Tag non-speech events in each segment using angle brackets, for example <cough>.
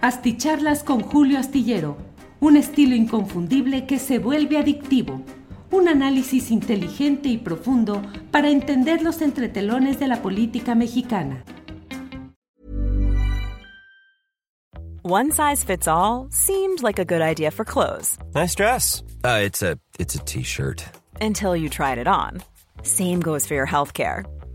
Asticharlas con Julio Astillero, un estilo inconfundible que se vuelve adictivo. Un análisis inteligente y profundo para entender los entretelones de la política mexicana. One size fits all seemed like a good idea for clothes. Nice dress. Uh, it's a it's a t-shirt. Until you tried it on. Same goes for your healthcare.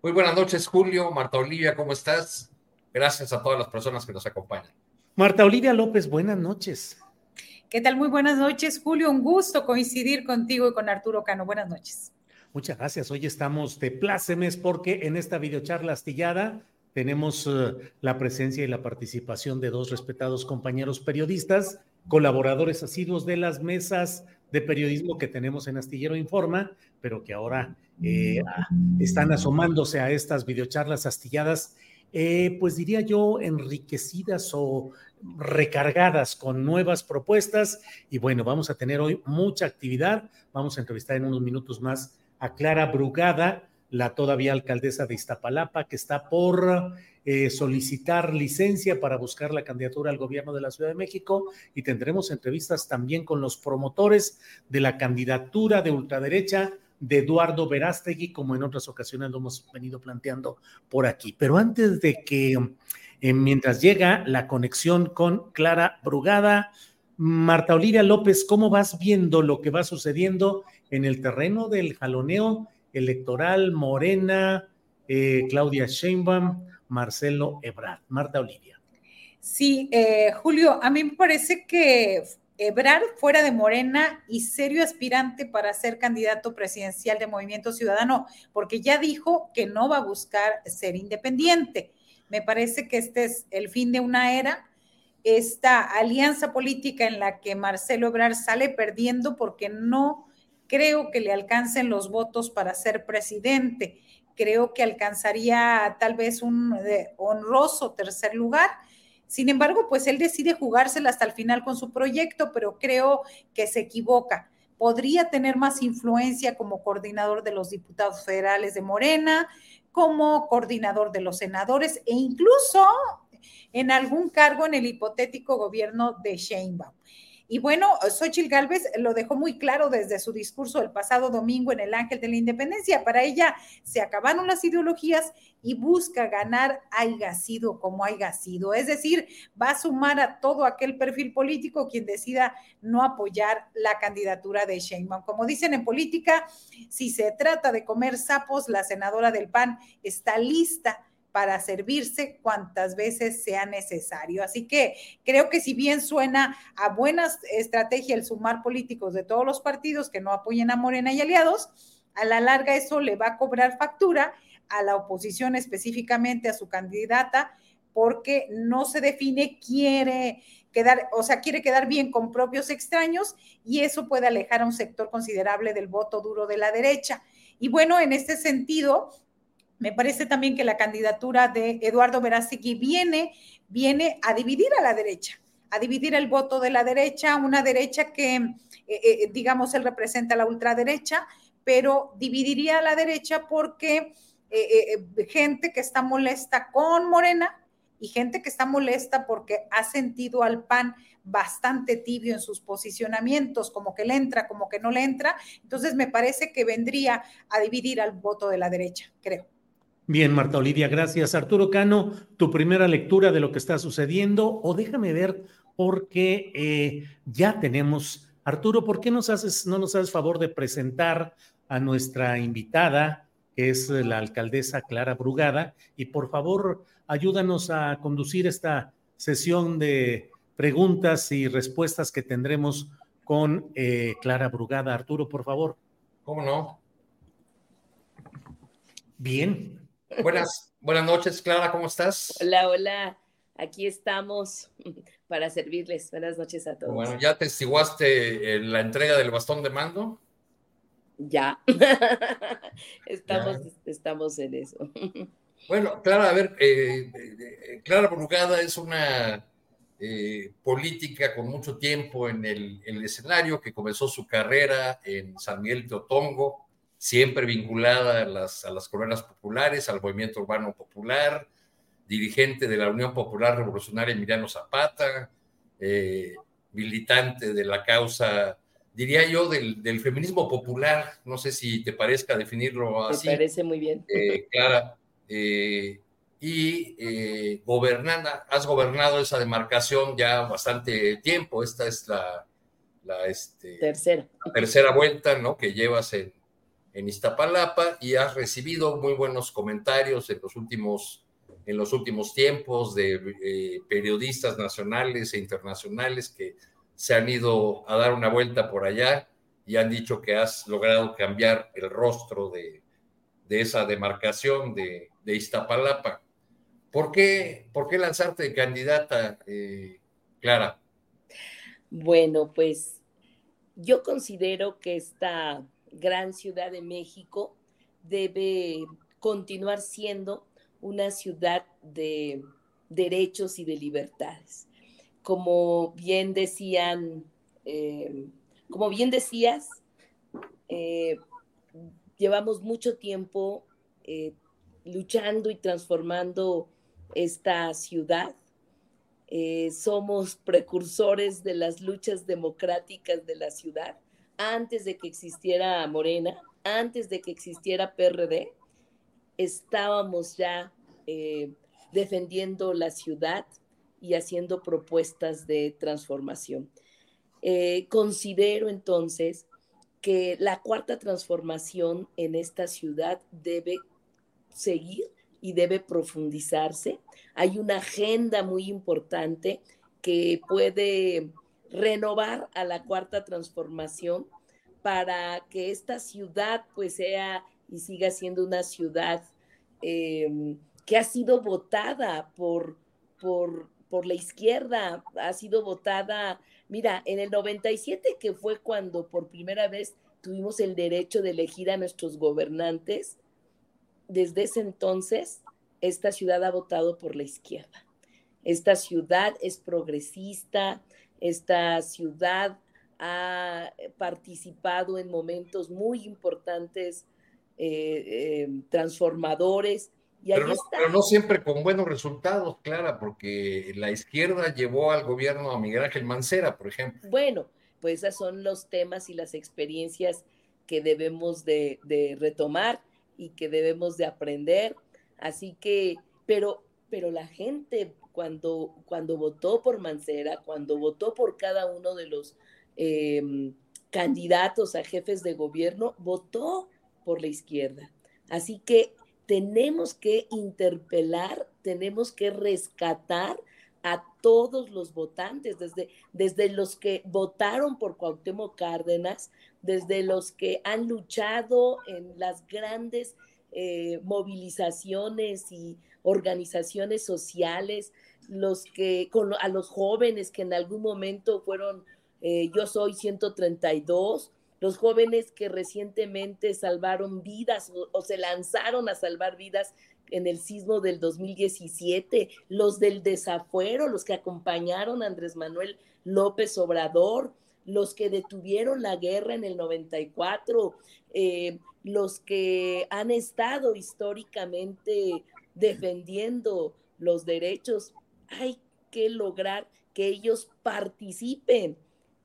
Muy buenas noches, Julio. Marta Olivia, ¿cómo estás? Gracias a todas las personas que nos acompañan. Marta Olivia López, buenas noches. ¿Qué tal? Muy buenas noches, Julio. Un gusto coincidir contigo y con Arturo Cano. Buenas noches. Muchas gracias. Hoy estamos de plácemes porque en esta videocharla astillada tenemos uh, la presencia y la participación de dos respetados compañeros periodistas, colaboradores asiduos de las mesas de periodismo que tenemos en Astillero Informa, pero que ahora eh, están asomándose a estas videocharlas astilladas, eh, pues diría yo, enriquecidas o recargadas con nuevas propuestas. Y bueno, vamos a tener hoy mucha actividad. Vamos a entrevistar en unos minutos más a Clara Brugada, la todavía alcaldesa de Iztapalapa, que está por eh, solicitar licencia para buscar la candidatura al gobierno de la Ciudad de México y tendremos entrevistas también con los promotores de la candidatura de ultraderecha de Eduardo Verástegui, como en otras ocasiones lo hemos venido planteando por aquí. Pero antes de que, eh, mientras llega la conexión con Clara Brugada, Marta Olivia López, ¿cómo vas viendo lo que va sucediendo en el terreno del jaloneo electoral Morena, eh, Claudia Sheinbaum, Marcelo Ebrard? Marta Olivia. Sí, eh, Julio, a mí me parece que Ebrard fuera de Morena y serio aspirante para ser candidato presidencial de Movimiento Ciudadano, porque ya dijo que no va a buscar ser independiente. Me parece que este es el fin de una era, esta alianza política en la que Marcelo Ebrard sale perdiendo porque no creo que le alcancen los votos para ser presidente. Creo que alcanzaría tal vez un eh, honroso tercer lugar sin embargo, pues él decide jugársela hasta el final con su proyecto, pero creo que se equivoca. Podría tener más influencia como coordinador de los diputados federales de Morena, como coordinador de los senadores e incluso en algún cargo en el hipotético gobierno de Sheinbaum. Y bueno, Xochitl Gálvez lo dejó muy claro desde su discurso el pasado domingo en el Ángel de la Independencia. Para ella se acabaron las ideologías y busca ganar haya sido como haya sido. Es decir, va a sumar a todo aquel perfil político quien decida no apoyar la candidatura de Sheinbaum. Como dicen en política, si se trata de comer sapos, la senadora del PAN está lista para servirse cuantas veces sea necesario. Así que creo que si bien suena a buena estrategia el sumar políticos de todos los partidos que no apoyen a Morena y aliados, a la larga eso le va a cobrar factura a la oposición, específicamente a su candidata, porque no se define, quiere quedar, o sea, quiere quedar bien con propios extraños y eso puede alejar a un sector considerable del voto duro de la derecha. Y bueno, en este sentido, me parece también que la candidatura de Eduardo Verástegui viene, viene a dividir a la derecha, a dividir el voto de la derecha, una derecha que, eh, eh, digamos, él representa la ultraderecha, pero dividiría a la derecha porque eh, gente que está molesta con Morena y gente que está molesta porque ha sentido al PAN bastante tibio en sus posicionamientos, como que le entra, como que no le entra. Entonces me parece que vendría a dividir al voto de la derecha, creo. Bien, Marta Olivia, gracias. Arturo Cano, tu primera lectura de lo que está sucediendo, o déjame ver, porque eh, ya tenemos Arturo, ¿por qué nos haces, no nos haces favor de presentar a nuestra invitada, que es la alcaldesa Clara Brugada, y por favor ayúdanos a conducir esta sesión de preguntas y respuestas que tendremos con eh, Clara Brugada. Arturo, por favor. ¿Cómo no? Bien. Buenas, buenas noches, Clara, ¿cómo estás? Hola, hola. Aquí estamos <laughs> para servirles. Buenas noches a todos. Bueno, ¿ya testiguaste eh, la entrega del bastón de mando? Ya. <laughs> estamos, estamos en eso. <laughs> Bueno, Clara, a ver, eh, eh, Clara Brugada es una política con mucho tiempo en el, en el, escenario, que comenzó su carrera en San Miguel de Otongo, siempre vinculada a las, a las colonias populares, al movimiento urbano popular, dirigente de la Unión Popular Revolucionaria Emiliano Zapata, eh, militante de la causa, diría yo, del, del, feminismo popular, no sé si te parezca definirlo así. Me parece muy bien. Eh, Clara, eh, y gobernada, has gobernado esa demarcación ya bastante tiempo, esta es la, la este, tercera. tercera vuelta ¿no? que llevas en, en Iztapalapa y has recibido muy buenos comentarios en los últimos en los últimos tiempos de eh, periodistas nacionales e internacionales que se han ido a dar una vuelta por allá y han dicho que has logrado cambiar el rostro de, de esa demarcación de, de, Iztapalapa. ¿Por qué, ¿Por qué lanzarte de candidata, eh, Clara? Bueno, pues yo considero que esta gran ciudad de México debe continuar siendo una ciudad de derechos y de libertades. Como bien decían, eh, como bien decías, eh, llevamos mucho tiempo eh, luchando y transformando esta ciudad. somos precursores de las luchas democráticas de la ciudad antes de que existiera Morena, antes de que existiera PRD estábamos ya eh, defendiendo la ciudad y haciendo propuestas de transformación. Eh, considero entonces que la cuarta transformación en esta ciudad debe seguir y debe profundizarse. Hay una agenda muy importante que puede renovar a la cuarta transformación para que esta ciudad pues sea y siga siendo una ciudad em, que ha sido votada por, por, por la izquierda, ha sido votada, mira, en el 97, que fue cuando por primera vez tuvimos el derecho de elegir a nuestros gobernantes, desde ese entonces esta ciudad ha votado por la izquierda. Esta ciudad es progresista, esta ciudad ha participado en momentos muy importantes eh, eh, transformadores. Y pero, no, pero, no, siempre con buenos resultados, Clara, porque la izquierda llevó al gobierno a Miguel Ángel Mancera, por ejemplo. Bueno, pues esos son los temas y las experiencias que debemos de, de retomar y que debemos de aprender. Así que, pero, pero la gente cuando, cuando votó por Mancera, cuando votó por cada uno de los eh, candidatos a jefes de gobierno, votó por la izquierda. Así que tenemos que interpelar, tenemos que rescatar a todos los votantes, desde, desde los que votaron por Cuauhtémoc Cárdenas, desde los que han luchado en las grandes eh, movilizaciones y organizaciones sociales, los que, con, a los jóvenes que en algún momento fueron, eh, yo soy 132, los jóvenes que recientemente salvaron vidas o, se lanzaron a salvar vidas en el sismo del 2017, los del desafuero, los que acompañaron a Andrés Manuel López Obrador, los que detuvieron la guerra en el 94, eh, los que han estado históricamente defendiendo los derechos. Hay que lograr que ellos participen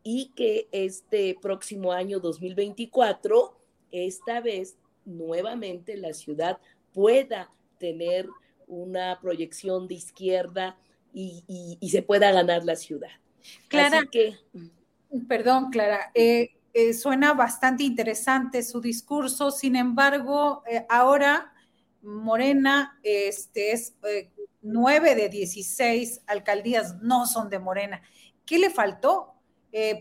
y que este próximo año 2024, esta vez nuevamente la ciudad pueda tener una proyección de izquierda y, se pueda ganar la ciudad. Clara, que, Perdón, Clara. Eh, eh, suena bastante interesante su discurso, sin embargo, eh, ahora Morena este, es nueve de 16 alcaldías no son de Morena. ¿Qué le faltó?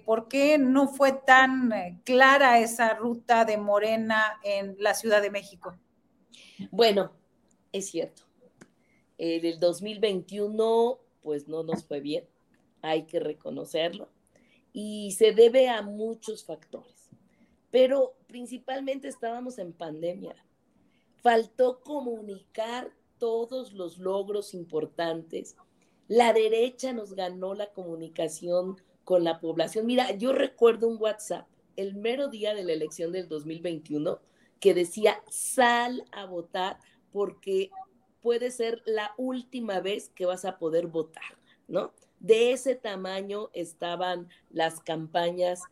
¿Por qué no fue tan clara esa ruta de Morena en la Ciudad de México? Bueno, es cierto. En el 2021, pues no nos fue bien, hay que reconocerlo y se debe a muchos factores. Pero principalmente estábamos en pandemia. Faltó comunicar todos los logros importantes. La derecha nos ganó la comunicación con la población. Mira, yo recuerdo un WhatsApp el mero día de la elección del 2021 que decía, sal a votar porque puede ser la última vez que vas a poder votar, ¿no? De ese tamaño estaban las campañas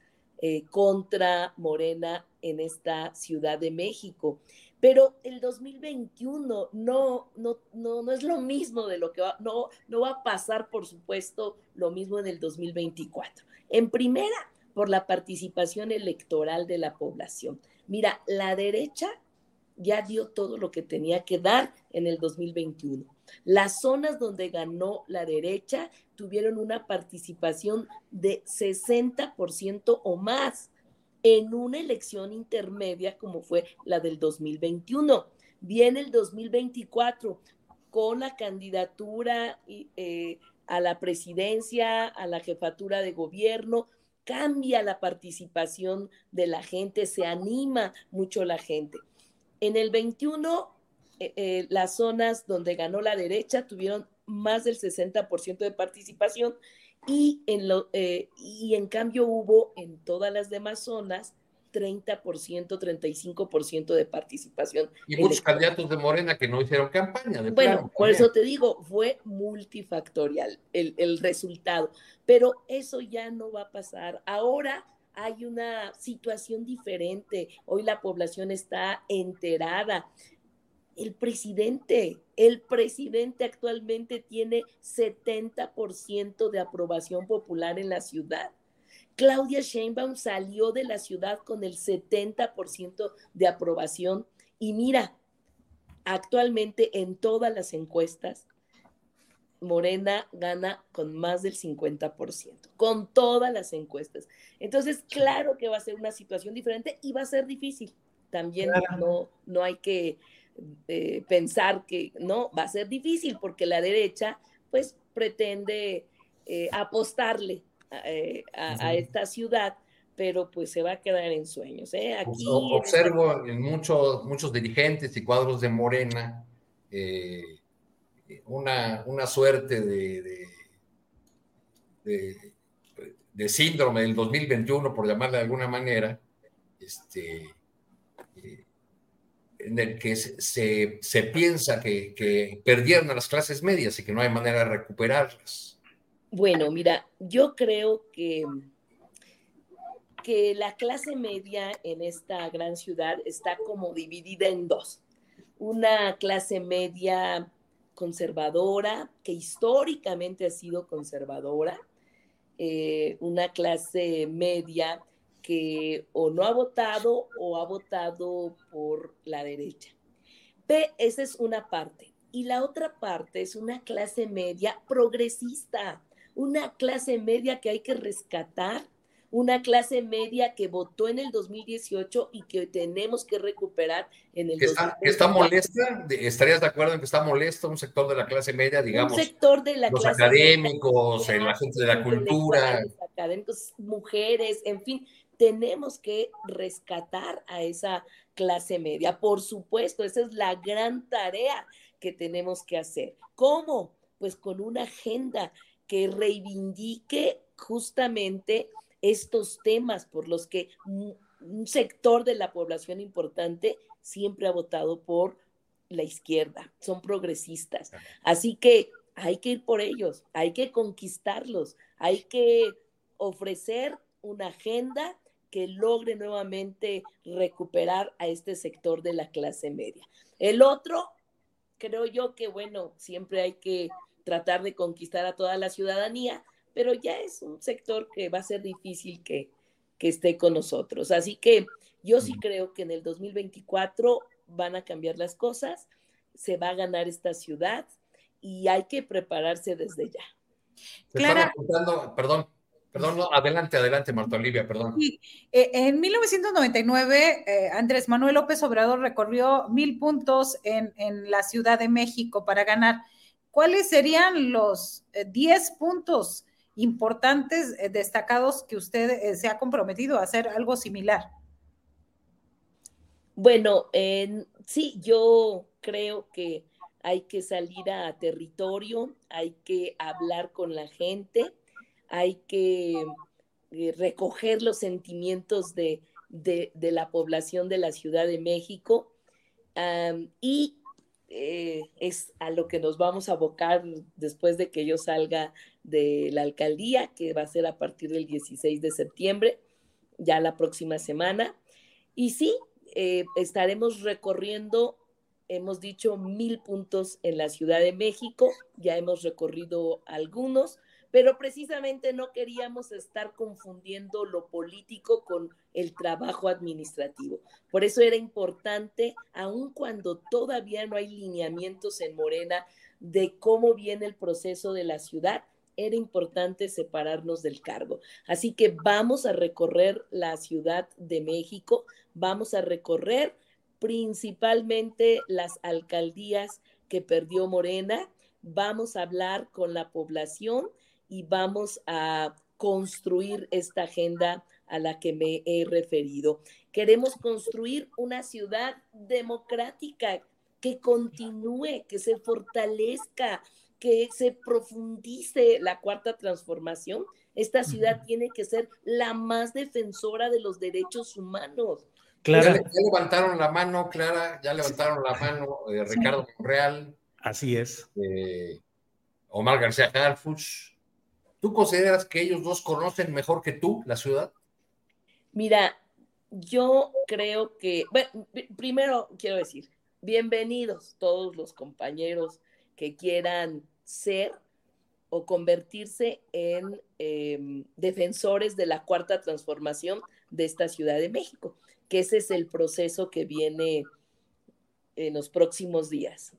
eh, contra Morena en esta Ciudad de México. Pero el 2021 no, no, no, no es lo mismo de lo que va, no, no va a pasar, por supuesto, lo mismo en el 2024. En primera, por la participación electoral de la población. Mira, la derecha ya dio todo lo que tenía que dar en el 2021. Las zonas donde ganó la derecha tuvieron una participación de 60% o más en una elección intermedia como fue la del 2021. Viene el 2024 con la candidatura eh, a la presidencia, a la jefatura de gobierno, cambia la participación de la gente, se anima mucho la gente. En el 21, eh, eh, las zonas donde ganó la derecha tuvieron más del 60% de participación y en, lo, eh, y en cambio hubo en todas las demás zonas 30%, 35% de participación. Y muchos candidatos de Morena que no hicieron campaña. De bueno, por eso te digo, fue multifactorial el, el resultado, pero eso ya no va a pasar. Ahora hay una situación diferente. Hoy la población está enterada. El presidente, el presidente actualmente tiene 70% de aprobación popular en la ciudad. Claudia Sheinbaum salió de la ciudad con el 70% de aprobación y mira, actualmente en todas las encuestas Morena gana con más del 50%, con todas las encuestas. Entonces, claro que va a ser una situación diferente y va a ser difícil. También no, no hay que eh, pensar que no, va a ser difícil porque la derecha pues pretende eh, apostarle eh, a, esta ciudad, pero pues se va a quedar en sueños. Pues, Aquí, observo en muchos, muchos dirigentes y cuadros de Morena una, una suerte de, de, síndrome del 2021, por llamarle de alguna manera, este, en el que se, se piensa que, perdieron a las clases medias y que no hay manera de recuperarlas. Bueno, mira, yo creo que, que la clase media en esta gran ciudad está como dividida en dos. Una clase media conservadora, que históricamente ha sido conservadora, eh, una clase media que o no ha votado o ha votado por la derecha. P, esa es una parte. Y la otra parte es una clase media progresista, una clase media que hay que rescatar una clase media que votó en el 2018 y que tenemos que recuperar en el está, está molesta? ¿Estarías de acuerdo en que está molesta un sector de la clase media, digamos? Un sector de la los académicos, la gente de la cultura. Académicos, mujeres, en fin, tenemos que rescatar a esa clase media. Por supuesto, esa es la gran tarea que tenemos que hacer. ¿Cómo? Pues con una agenda que reivindique justamente estos temas por los que un sector de la población importante siempre ha votado por la izquierda, son progresistas. Así que hay que ir por ellos, hay que conquistarlos, hay que ofrecer una agenda que logre nuevamente recuperar a este sector de la clase media. El otro, creo yo que, bueno, siempre hay que tratar de conquistar a toda la ciudadanía, pero ya es un sector que va a ser difícil que, que esté con nosotros. Así que yo sí creo que en el 2024 van a cambiar las cosas, se va a ganar esta ciudad y hay que prepararse desde ya. Clara, perdón, perdón, adelante, adelante, Marta Olivia, perdón. Eh, en 1999, eh, Andrés Manuel López Obrador recorrió mil puntos en, en, la Ciudad de México para ganar. ¿Cuáles serían los 10 eh, puntos importantes, destacados, que usted se ha comprometido a hacer algo similar? Bueno, sí, yo creo que hay que salir a territorio, hay que hablar con la gente, hay que eh, recoger los sentimientos de, la población de la Ciudad de México y eh, es a lo que nos vamos a abocar después de que yo salga de la alcaldía, que va a ser a partir del 16 de septiembre, ya la próxima semana. Y sí, eh, estaremos recorriendo, hemos dicho, mil puntos en la Ciudad de México, ya hemos recorrido algunos, pero precisamente no queríamos estar confundiendo lo político con el trabajo administrativo. Por eso era importante, aun cuando todavía no hay lineamientos en Morena de cómo viene el proceso de la ciudad, era importante separarnos del cargo. Así que vamos a recorrer la Ciudad de México, vamos a recorrer principalmente las alcaldías que perdió Morena, vamos a hablar con la población y vamos a construir esta agenda a la que me he referido. Queremos construir una ciudad democrática que continúe, que se fortalezca, que se profundice la cuarta transformación, esta ciudad tiene que ser la más defensora de los derechos humanos. Clara. Ya, levantaron la mano, Clara, ya levantaron la mano eh, Ricardo Monreal. Así es. Eh, Omar García Harfuch. ¿Tú consideras que ellos dos conocen mejor que tú la ciudad? Mira, yo creo que, bueno, primero quiero decir, bienvenidos todos los compañeros que quieran ser o convertirse en em, defensores de la cuarta transformación de esta Ciudad de México, que ese es el proceso que viene en los próximos días.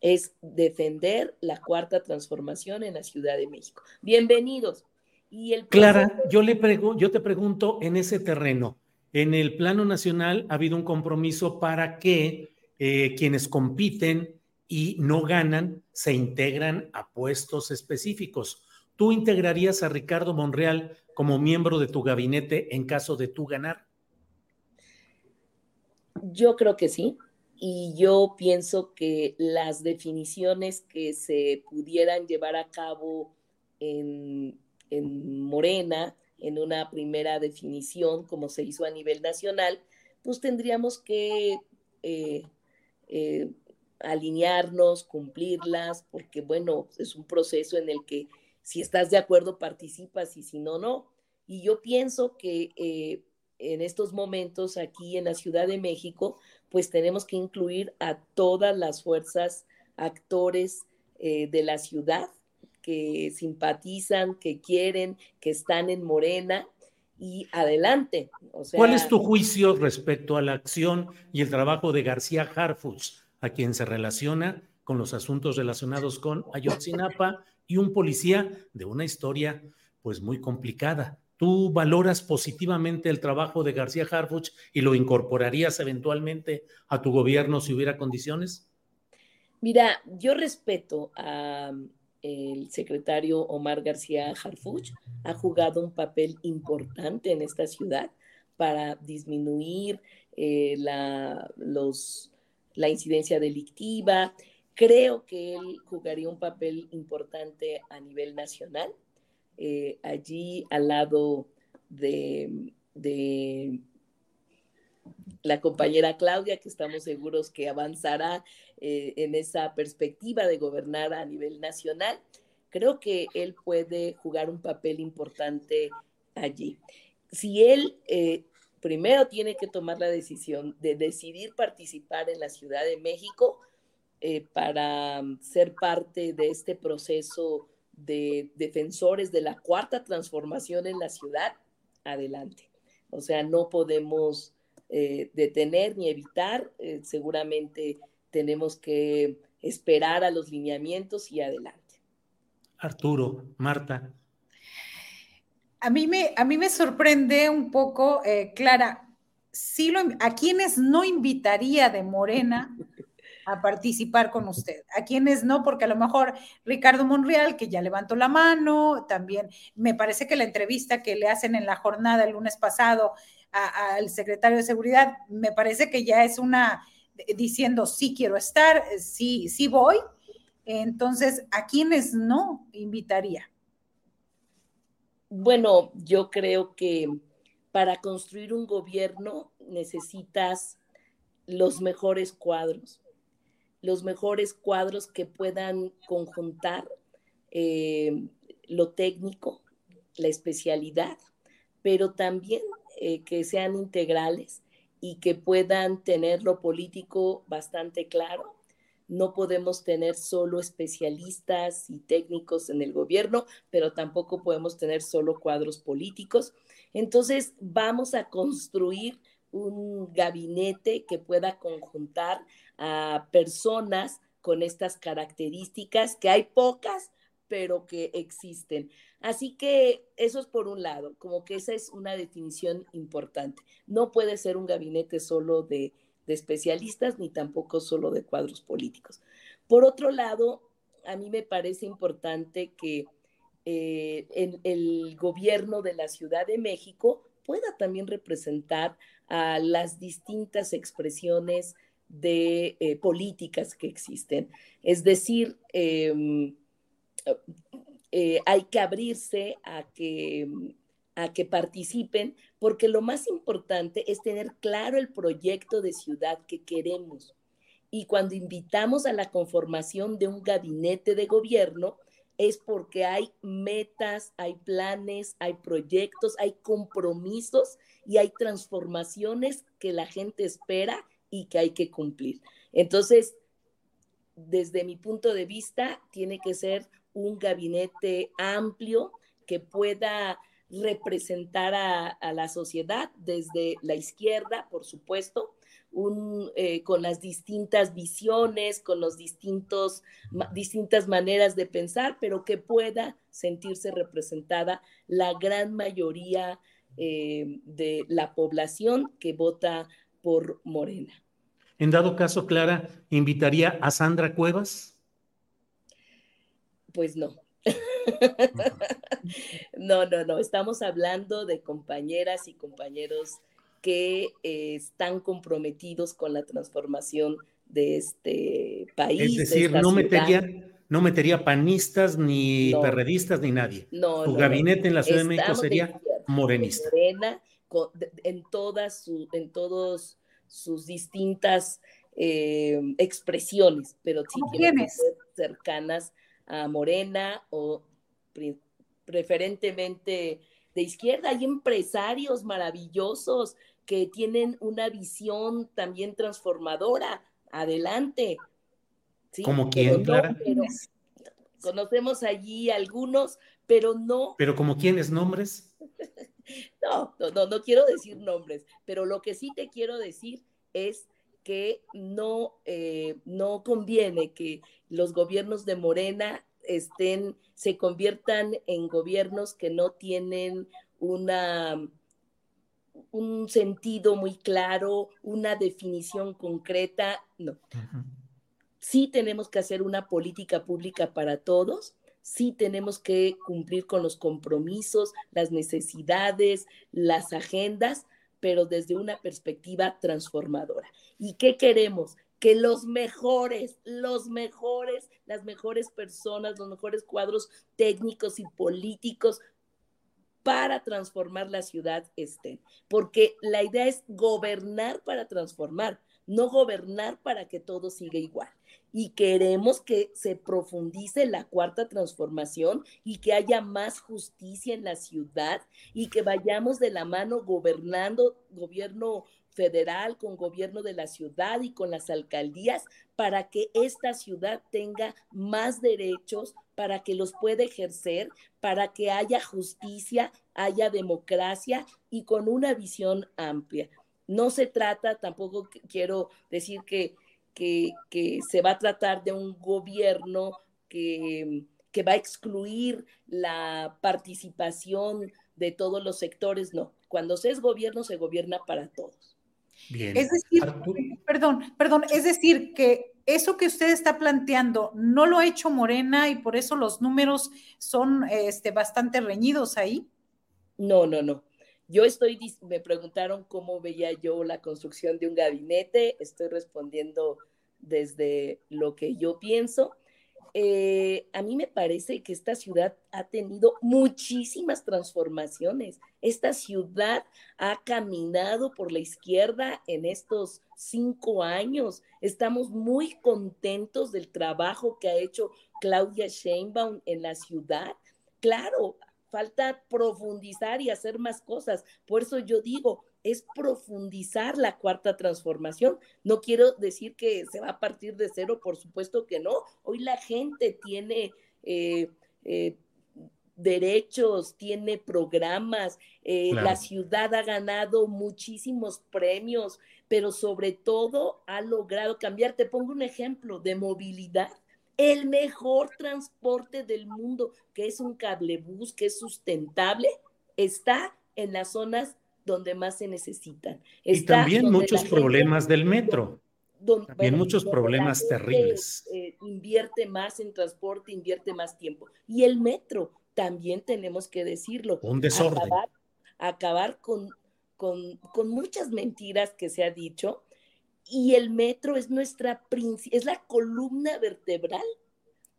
Es defender la cuarta transformación en la Ciudad de México. Bienvenidos. Y el Clara, yo, le yo te pregunto en ese terreno, en el plano nacional ha habido un compromiso para que eh, quienes compiten y no ganan, se integran a puestos específicos. ¿Tú integrarías a Ricardo Monreal como miembro de tu gabinete en caso de tú ganar? Yo creo que sí. Y yo pienso que las definiciones que se pudieran llevar a cabo en, Morena, en una primera definición, como se hizo a nivel nacional, pues tendríamos que eh, eh, alinearnos, cumplirlas, porque bueno, es un proceso en el que si estás de acuerdo participas y si no, no. Y yo pienso que eh, en estos momentos aquí en la Ciudad de México, pues tenemos que incluir a todas las fuerzas, actores eh, de la ciudad que simpatizan, que quieren, que están en Morena y adelante. ¿Cuál es tu juicio respecto a la acción y el trabajo de García Harfuch? a quien se relaciona con los asuntos relacionados con Ayotzinapa y un policía de una historia pues muy complicada. ¿Tú valoras positivamente el trabajo de García Harfuch y lo incorporarías eventualmente a tu gobierno si hubiera condiciones? Mira, yo respeto al secretario Omar García Harfuch, ha jugado un papel importante en esta ciudad para disminuir eh, la, la incidencia delictiva. Creo que él jugaría un papel importante a nivel nacional, eh, allí al lado de, la compañera Claudia, que estamos seguros que avanzará eh, en esa perspectiva de gobernar a nivel nacional. Creo que él puede jugar un papel importante allí. Si él eh, primero tiene que tomar la decisión de decidir participar en la Ciudad de México para ser parte de este proceso de defensores de la cuarta transformación en la ciudad, adelante. O sea, no podemos eh, detener ni evitar, eh, seguramente tenemos que esperar a los lineamientos y adelante. Arturo, Marta. A mí me, a mí me sorprende un poco, eh, Clara, sí lo, a quienes no invitaría de Morena a participar con usted. A quienes no, porque a lo mejor Ricardo Monreal, que ya levantó la mano, también me parece que la entrevista que le hacen en la jornada el lunes pasado al secretario de Seguridad, me parece que ya es una diciendo sí quiero estar, sí, sí voy. Entonces, ¿a quienes no invitaría? Bueno, yo creo que para construir un gobierno necesitas los mejores cuadros los mejores cuadros que puedan conjuntar eh, lo técnico, la especialidad, pero también eh, que sean integrales y que puedan tener lo político bastante claro. No podemos tener solo especialistas y técnicos en el gobierno, pero tampoco podemos tener solo cuadros políticos. Entonces, vamos a construir un gabinete que pueda conjuntar a personas con estas características, que hay pocas, pero que existen. Así que eso es por un lado, como que esa es una definición importante. No puede ser un gabinete solo de, especialistas ni tampoco solo de cuadros políticos. Por otro lado, a mí me parece importante que eh, el gobierno de la Ciudad de México pueda también representar a las distintas expresiones de eh, políticas que existen. Es decir, em, eh, hay que abrirse a que, a que participen, porque lo más importante es tener claro el proyecto de ciudad que queremos. Y cuando invitamos a la conformación de un gabinete de gobierno, es porque hay metas, hay planes, hay proyectos, hay compromisos y hay transformaciones que la gente espera y que hay que cumplir. Entonces, desde mi punto de vista, tiene que ser un gabinete amplio que pueda representar a, la sociedad desde la izquierda, por supuesto, eh, con las distintas visiones, con las distintas maneras de pensar, pero que pueda sentirse representada la gran mayoría eh, de la población que vota por Morena. En dado caso, Clara, ¿invitaría a Sandra Cuevas? Pues no. <laughs> no, no, no. Estamos hablando de compañeras y compañeros que eh, están comprometidos con la transformación de este país. Es decir, no metería, no metería panistas, ni perredistas, ni nadie. No, Su gabinete en la Ciudad de México sería morenista. Morena, en todas su, en todos sus distintas eh, expresiones, pero sí tienen que ser cercanas a Morena o preferentemente de izquierda. Hay empresarios maravillosos que tienen una visión también transformadora. Adelante. ¿Como quién, Clara? conocemos allí algunos, pero no. ¿Pero como quiénes nombres? <laughs> No, no, no, quiero decir nombres, pero lo que sí te quiero decir es que no, eh, no conviene que los gobiernos de Morena estén, se conviertan en gobiernos que no tienen una, un sentido muy claro, una definición concreta, no. Sí tenemos que hacer una política pública para todos, sí tenemos que cumplir con los compromisos, las necesidades, las agendas, pero desde una perspectiva transformadora. ¿Y qué queremos? Que los mejores, los mejores, las mejores personas, los mejores cuadros técnicos y políticos para transformar la ciudad estén. Porque la idea es gobernar para transformar, no gobernar para que todo siga igual y queremos que se profundice la cuarta transformación y que haya más justicia en la ciudad y que vayamos de la mano gobernando gobierno federal con gobierno de la ciudad y con las alcaldías para que esta ciudad tenga más derechos, para que los pueda ejercer, para que haya justicia, haya democracia y con una visión amplia. No se trata, tampoco quiero decir que, que, se va a tratar de un gobierno que, que va a excluir la participación de todos los sectores, no. Cuando se es gobierno, se gobierna para todos. Bien. Es decir, perdón, perdón, es decir, que eso que usted está planteando no lo ha hecho Morena y por eso los números son este, bastante reñidos ahí. No, no, no. Yo estoy, me preguntaron cómo veía yo la construcción de un gabinete, estoy respondiendo desde lo que yo pienso. Eh, a mí me parece que esta ciudad ha tenido muchísimas transformaciones. Esta ciudad ha caminado por la izquierda en estos cinco años. Estamos muy contentos del trabajo que ha hecho Claudia Sheinbaum en la ciudad. Claro, falta profundizar y hacer más cosas. Por eso yo digo, es profundizar la cuarta transformación. No quiero decir que se va a partir de cero, por supuesto que no. Hoy la gente tiene eh, eh, derechos, tiene programas, eh, la ciudad ha ganado muchísimos premios, pero sobre todo ha logrado cambiar. Te pongo un ejemplo de movilidad. El mejor transporte del mundo, que es un cablebús, que es sustentable, está en las zonas donde más se necesitan. y también muchos problemas del metro. también muchos problemas terribles. Eh, invierte más en transporte, invierte más tiempo. Y el metro, también tenemos que decirlo. Un desorden. Acabar, con, con, muchas mentiras que se ha dicho. Y el metro es nuestra es la columna vertebral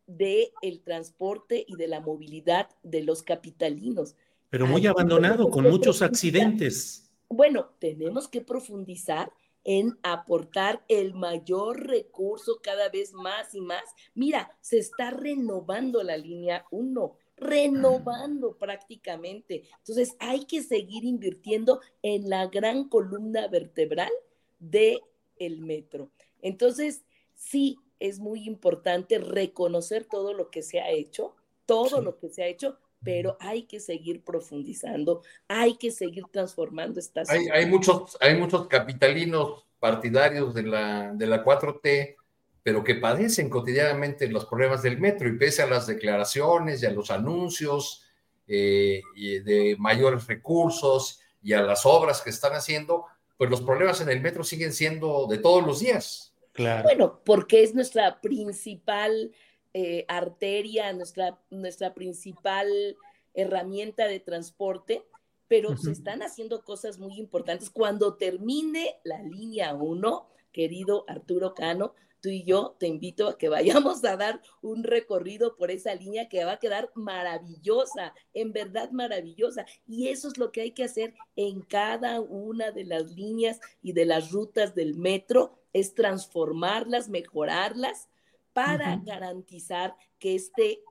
del el transporte y de la movilidad de los capitalinos. Pero muy abandonado, con muchos accidentes. Bueno, tenemos que profundizar en aportar el mayor recurso cada vez más y más. Mira, se está renovando la línea 1, renovando prácticamente. Entonces, hay que seguir invirtiendo en la gran columna vertebral de el metro. Entonces, sí, es muy importante reconocer todo lo que se ha hecho, todo lo que se ha hecho, pero hay que seguir profundizando, hay que seguir transformando esta hay, hay, muchos, hay muchos capitalinos partidarios de la, de la 4T, pero que padecen cotidianamente los problemas del metro y pese a las declaraciones y a los anuncios eh, y de mayores recursos y a las obras que están haciendo, pues los problemas en el metro siguen siendo de todos los días. Claro. Bueno, porque es nuestra principal eh, arteria, nuestra, nuestra principal herramienta de transporte, pero se están haciendo cosas muy importantes. Cuando termine la línea 1, querido Arturo Cano, tú y yo te invito a que vayamos a dar un recorrido por esa línea que va a quedar maravillosa, en verdad maravillosa. Y eso es lo que hay que hacer en cada una de las líneas y de las rutas del metro, es transformarlas, mejorarlas para garantizar que este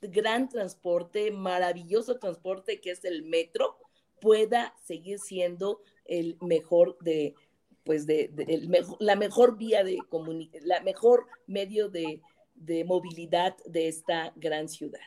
gran transporte, maravilloso transporte que es el metro, pueda seguir siendo el mejor de, pues de, la mejor vía de comunicación, la mejor medio de, de, movilidad de esta gran ciudad.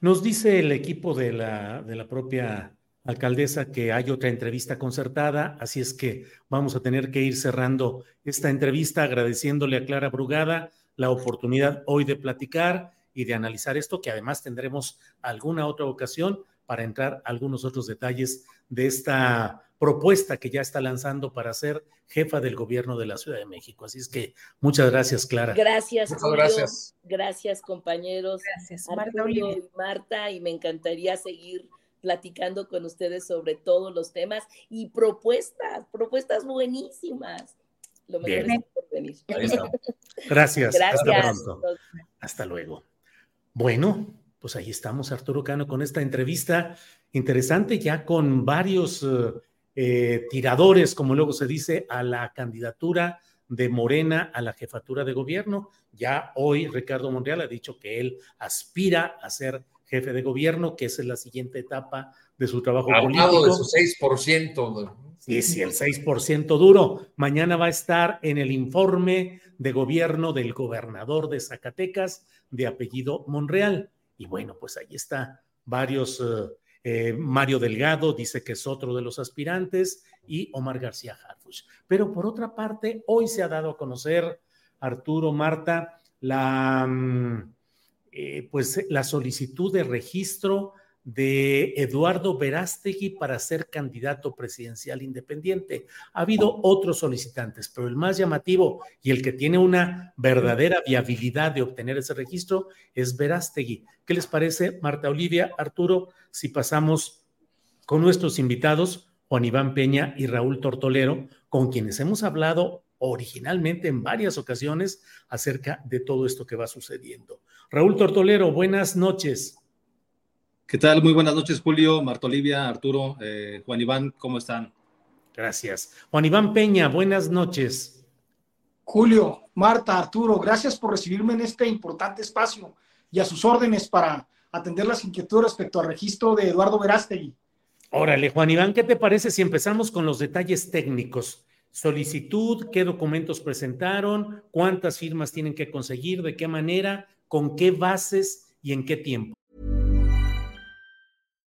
Nos dice el equipo de la, de la propia alcaldesa que hay otra entrevista concertada, así es que vamos a tener que ir cerrando esta entrevista agradeciéndole a Clara Brugada la oportunidad hoy de platicar y de analizar esto, que además tendremos alguna otra ocasión para entrar a algunos otros detalles de esta propuesta que ya está lanzando para ser jefa del gobierno de la Ciudad de México. Así es que muchas gracias, Clara. Gracias, gracias. Gracias, compañeros. Gracias, Marta, y Marta, y me encantaría seguir platicando con ustedes sobre todos los temas y propuestas, propuestas buenísimas. Lo mejor es por venir. Gracias. Hasta pronto. Hasta luego. Bueno, pues ahí estamos, Arturo Cano, con esta entrevista interesante, ya con varios eh, eh, tiradores, como luego se dice, a la candidatura de Morena a la jefatura de gobierno. Ya hoy Ricardo Monreal ha dicho que él aspira a ser jefe de gobierno, que esa es la siguiente etapa de su trabajo político. de su 6%. Sí, sí, el 6% duro. Mañana va a estar en el informe de gobierno del gobernador de Zacatecas de apellido Monreal. Y bueno, pues ahí está varios. Eh, eh, Mario Delgado dice que es otro de los aspirantes y Omar García Harfuch. Pero por otra parte, hoy se ha dado a conocer, Arturo Marta, la, mm, eh, pues, la solicitud de registro de Eduardo Verástegui para ser candidato presidencial independiente. Ha habido otros solicitantes, pero el más llamativo y el que tiene una verdadera viabilidad de obtener ese registro es Verástegui. ¿Qué les parece, Marta Olivia, Arturo, si pasamos con nuestros invitados, Juan Iván Peña y Raúl Tortolero, con quienes hemos hablado originalmente en varias ocasiones acerca de todo esto que va sucediendo? Raúl Tortolero, buenas noches. ¿Qué tal? Muy buenas noches, Julio, Marta Olivia, Arturo, eh, Juan Iván, ¿cómo están? Gracias. Juan Iván Peña, buenas noches. Julio, Marta, Arturo, gracias por recibirme en este importante espacio y a sus órdenes para atender las inquietudes respecto al registro de Eduardo Verástegui. Órale, Juan Iván, ¿qué te parece si empezamos con los detalles técnicos? Solicitud, qué documentos presentaron, cuántas firmas tienen que conseguir, de qué manera, con qué bases y en qué tiempo.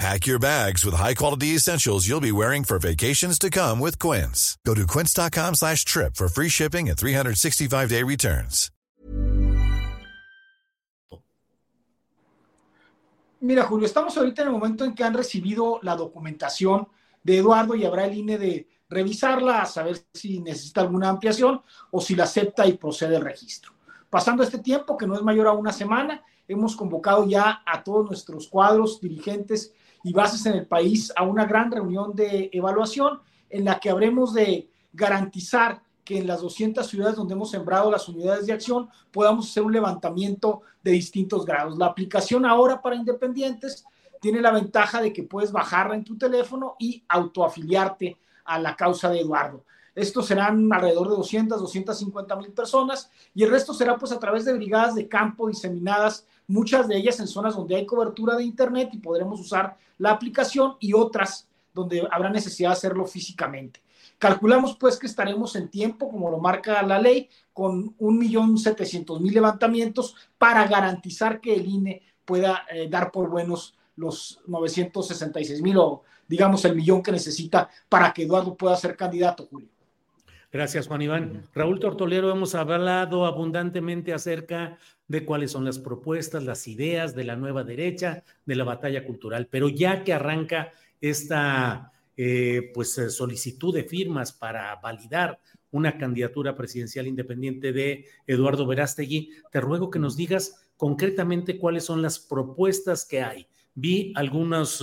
Pack your bags with high-quality essentials you'll be wearing for vacations to come with Quince. Go to quince.com slash trip for free shipping and 365-day returns. Mira, Julio, estamos ahorita en el momento en que han recibido la documentación de Eduardo y habrá el INE de revisarla, a saber si necesita alguna ampliación o si la acepta y procede el registro. Pasando este tiempo, que no es mayor a una semana, hemos convocado ya a todos nuestros cuadros, dirigentes y bases en el país a una gran reunión de evaluación en la que habremos de garantizar que en las 200 ciudades donde hemos sembrado las unidades de acción podamos hacer un levantamiento de distintos grados. La aplicación ahora para independientes tiene la ventaja de que puedes bajarla en tu teléfono y autoafiliarte a la causa de Eduardo. Estos serán alrededor de 200, 250 mil personas y el resto será pues a través de brigadas de campo diseminadas, muchas de ellas en zonas donde hay cobertura de Internet y podremos usar la aplicación y otras donde habrá necesidad de hacerlo físicamente. Calculamos pues que estaremos en tiempo, como lo marca la ley, con 1.700.000 levantamientos para garantizar que el INE pueda eh, dar por buenos los 966.000 o digamos el millón que necesita para que Eduardo pueda ser candidato, Julio. Gracias, Juan Iván. Raúl Tortolero, hemos hablado abundantemente acerca de cuáles son las propuestas, las ideas de la nueva derecha, de la batalla cultural, pero ya que arranca esta eh, pues, eh, solicitud de firmas para validar una candidatura presidencial independiente de Eduardo Verástegui, te ruego que nos digas concretamente cuáles son las propuestas que hay. Vi algunas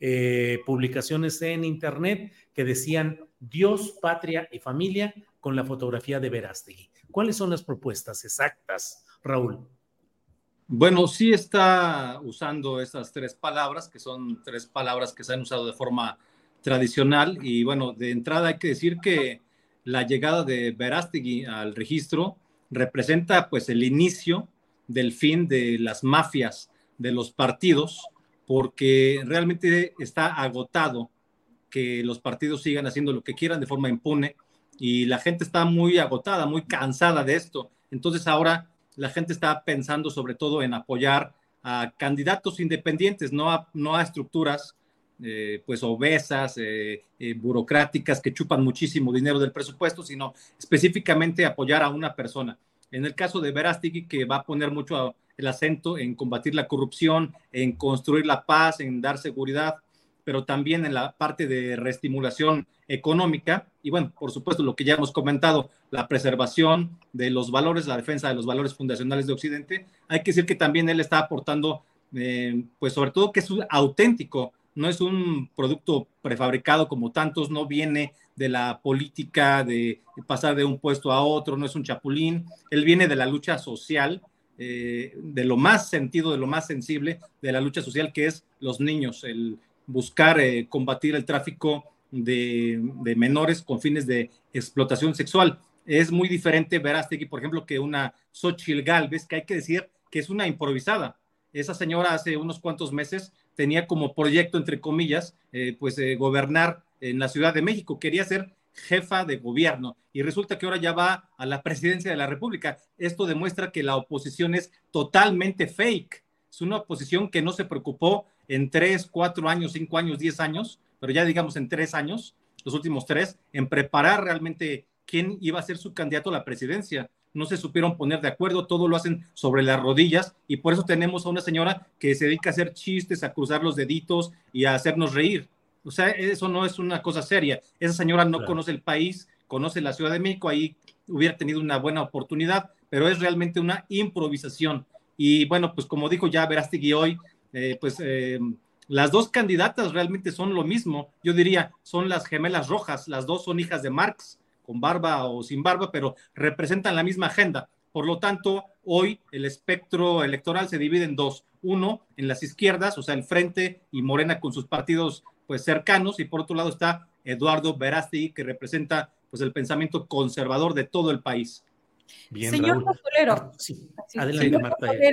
eh, publicaciones en Internet que decían Dios, patria y familia con la fotografía de Verástegui. ¿Cuáles son las propuestas exactas, Raúl? Bueno, sí está usando esas tres palabras, que son tres palabras que se han usado de forma tradicional. Y bueno, de entrada hay que decir que la llegada de Verástegui al registro representa pues el inicio del fin de las mafias de los partidos, porque realmente está agotado que los partidos sigan haciendo lo que quieran de forma impune y la gente está muy agotada, muy cansada de esto. Entonces ahora la gente está pensando sobre todo en apoyar a candidatos independientes, no a, no a estructuras eh, pues obesas, eh, eh, burocráticas que chupan muchísimo dinero del presupuesto, sino específicamente apoyar a una persona. En el caso de Verástegui, que va a poner mucho el acento en combatir la corrupción, en construir la paz, en dar seguridad, pero también en la parte de reestimulación económica. Y bueno, por supuesto, lo que ya hemos comentado, la preservación de los valores, la defensa de los valores fundacionales de Occidente, hay que decir que también él está aportando, eh, pues sobre todo que es auténtico, no es un producto prefabricado como tantos, no viene de la política de pasar de un puesto a otro, no es un chapulín, él viene de la lucha social, eh, de lo más sentido, de lo más sensible de la lucha social, que es los niños, el buscar eh, combatir el tráfico de, menores con fines de explotación sexual. Es muy diferente Verástegui, por ejemplo, que una Xochitl Galvez, que hay que decir que es una improvisada. Esa señora hace unos cuantos meses tenía como proyecto, entre comillas, eh, pues eh, gobernar en la Ciudad de México. Quería ser jefa de gobierno y resulta que ahora ya va a la presidencia de la República. Esto demuestra que la oposición es totalmente fake. Es una oposición que no se preocupó en tres, cuatro años, cinco años, diez años, pero ya digamos en tres años, los últimos tres, en preparar realmente quién iba a ser su candidato a la presidencia. No se supieron poner de acuerdo, todo lo hacen sobre las rodillas y por eso tenemos a una señora que se dedica a hacer chistes, a cruzar los deditos y a hacernos reír. O sea, eso no es una cosa seria. Esa señora no conoce el país, conoce la Ciudad de México, ahí hubiera tenido una buena oportunidad, pero es realmente una improvisación. Y bueno, pues como dijo ya Verástegui hoy, eh, pues eh, las dos candidatas realmente son lo mismo. Yo diría, son las gemelas rojas, las dos son hijas de Marx, con barba o sin barba, pero representan la misma agenda. Por lo tanto, hoy el espectro electoral se divide en dos. Uno, en las izquierdas, o sea, el Frente y Morena con sus partidos pues cercanos, y por otro lado está Eduardo Verástegui, que representa pues el pensamiento conservador de todo el país. Señor Pozolero, adelante, Marta. Eh,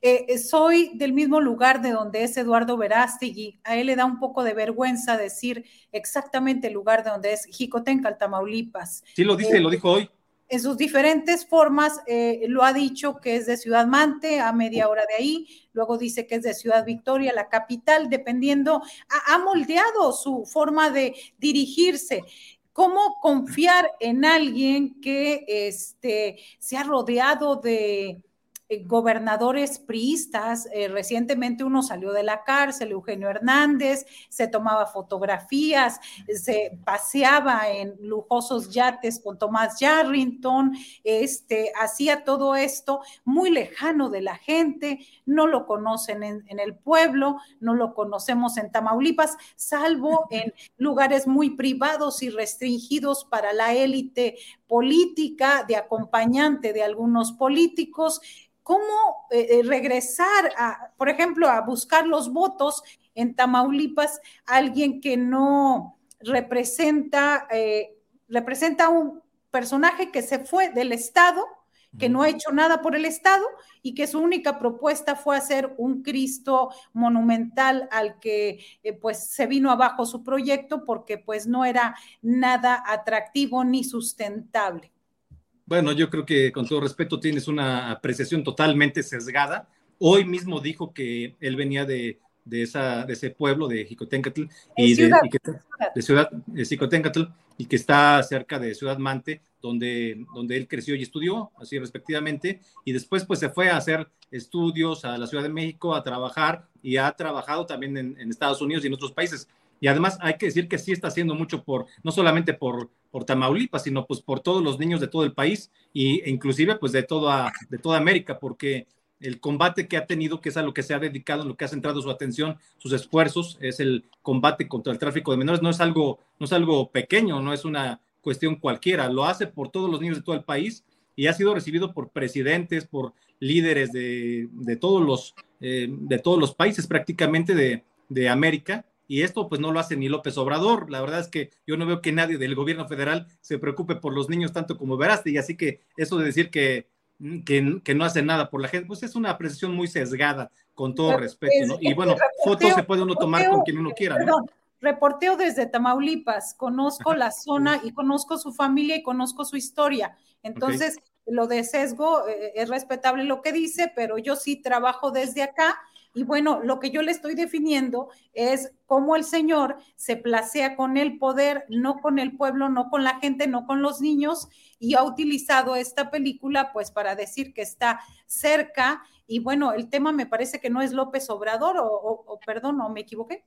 eh, soy del mismo lugar de donde es Eduardo Verástegui. A él le da un poco de vergüenza decir exactamente el lugar de donde es Jicotenca, Tamaulipas. Sí, lo dice, eh, lo dijo hoy. En sus diferentes formas lo ha dicho que es de Ciudad Mante, a media hora de ahí, luego dice que es de Ciudad Victoria, la capital, dependiendo, ha moldeado su forma de dirigirse. ¿Cómo confiar en alguien que este, se ha rodeado de, gobernadores priistas. Eh, recientemente uno salió de la cárcel, Eugenio Hernández, se tomaba fotografías, se paseaba en lujosos yates con Tomás Yarrington, este, hacía todo esto muy lejano de la gente, no lo conocen en, en el pueblo, no lo conocemos en Tamaulipas, salvo <laughs> en lugares muy privados y restringidos para la élite política, de acompañante de algunos políticos cómo eh, eh, regresar a, por ejemplo, a buscar los votos en Tamaulipas, alguien que no representa, eh, representa un personaje que se fue del Estado, que no ha hecho nada por el Estado y que su única propuesta fue hacer un Cristo monumental al que pues se vino abajo su proyecto porque pues no era nada atractivo ni sustentable. Bueno, yo creo que con todo respeto tienes una apreciación totalmente sesgada. Hoy mismo dijo que él venía de, de, esa, de ese pueblo de Jicotencatl y, de, y que, de Ciudad de Jicotencatl y que está cerca de Ciudad Mante, donde, donde él creció y estudió, así respectivamente, y después pues se fue a hacer estudios a la Ciudad de México, a trabajar y ha trabajado también en, en Estados Unidos y en otros países. Y además hay que decir que sí está haciendo mucho por, no solamente por, por Tamaulipas, sino pues por todos los niños de todo el país e inclusive pues de toda, de toda América, porque el combate que ha tenido, que es a lo que se ha dedicado, lo que ha centrado su atención, sus esfuerzos, es el combate contra el tráfico de menores. No es algo, no es algo pequeño, no es una cuestión cualquiera. Lo hace por todos los niños de todo el país y ha sido recibido por presidentes, por líderes de, de todos los eh, de todos los países prácticamente de, de América y esto pues no lo hace ni López Obrador. La verdad es que yo no veo que nadie del gobierno federal se preocupe por los niños tanto como y así que eso de decir que, mm, que, no hace nada por la gente, pues es una apreciación muy sesgada, con todo respeto, ¿no? Y bueno, fotos se puede uno tomar con quien uno quiera, ¿no? Reporteo desde Tamaulipas, conozco la zona y conozco su familia y conozco su historia. Entonces, lo de sesgo eh, es respetable lo que dice, pero yo sí trabajo desde acá Y bueno, lo que yo le estoy definiendo es cómo el señor se placea con el poder, no con el pueblo, no con la gente, no con los niños, y ha utilizado esta película pues para decir que está cerca. Y bueno, el tema me parece que no es López Obrador, o, perdón, o me equivoqué.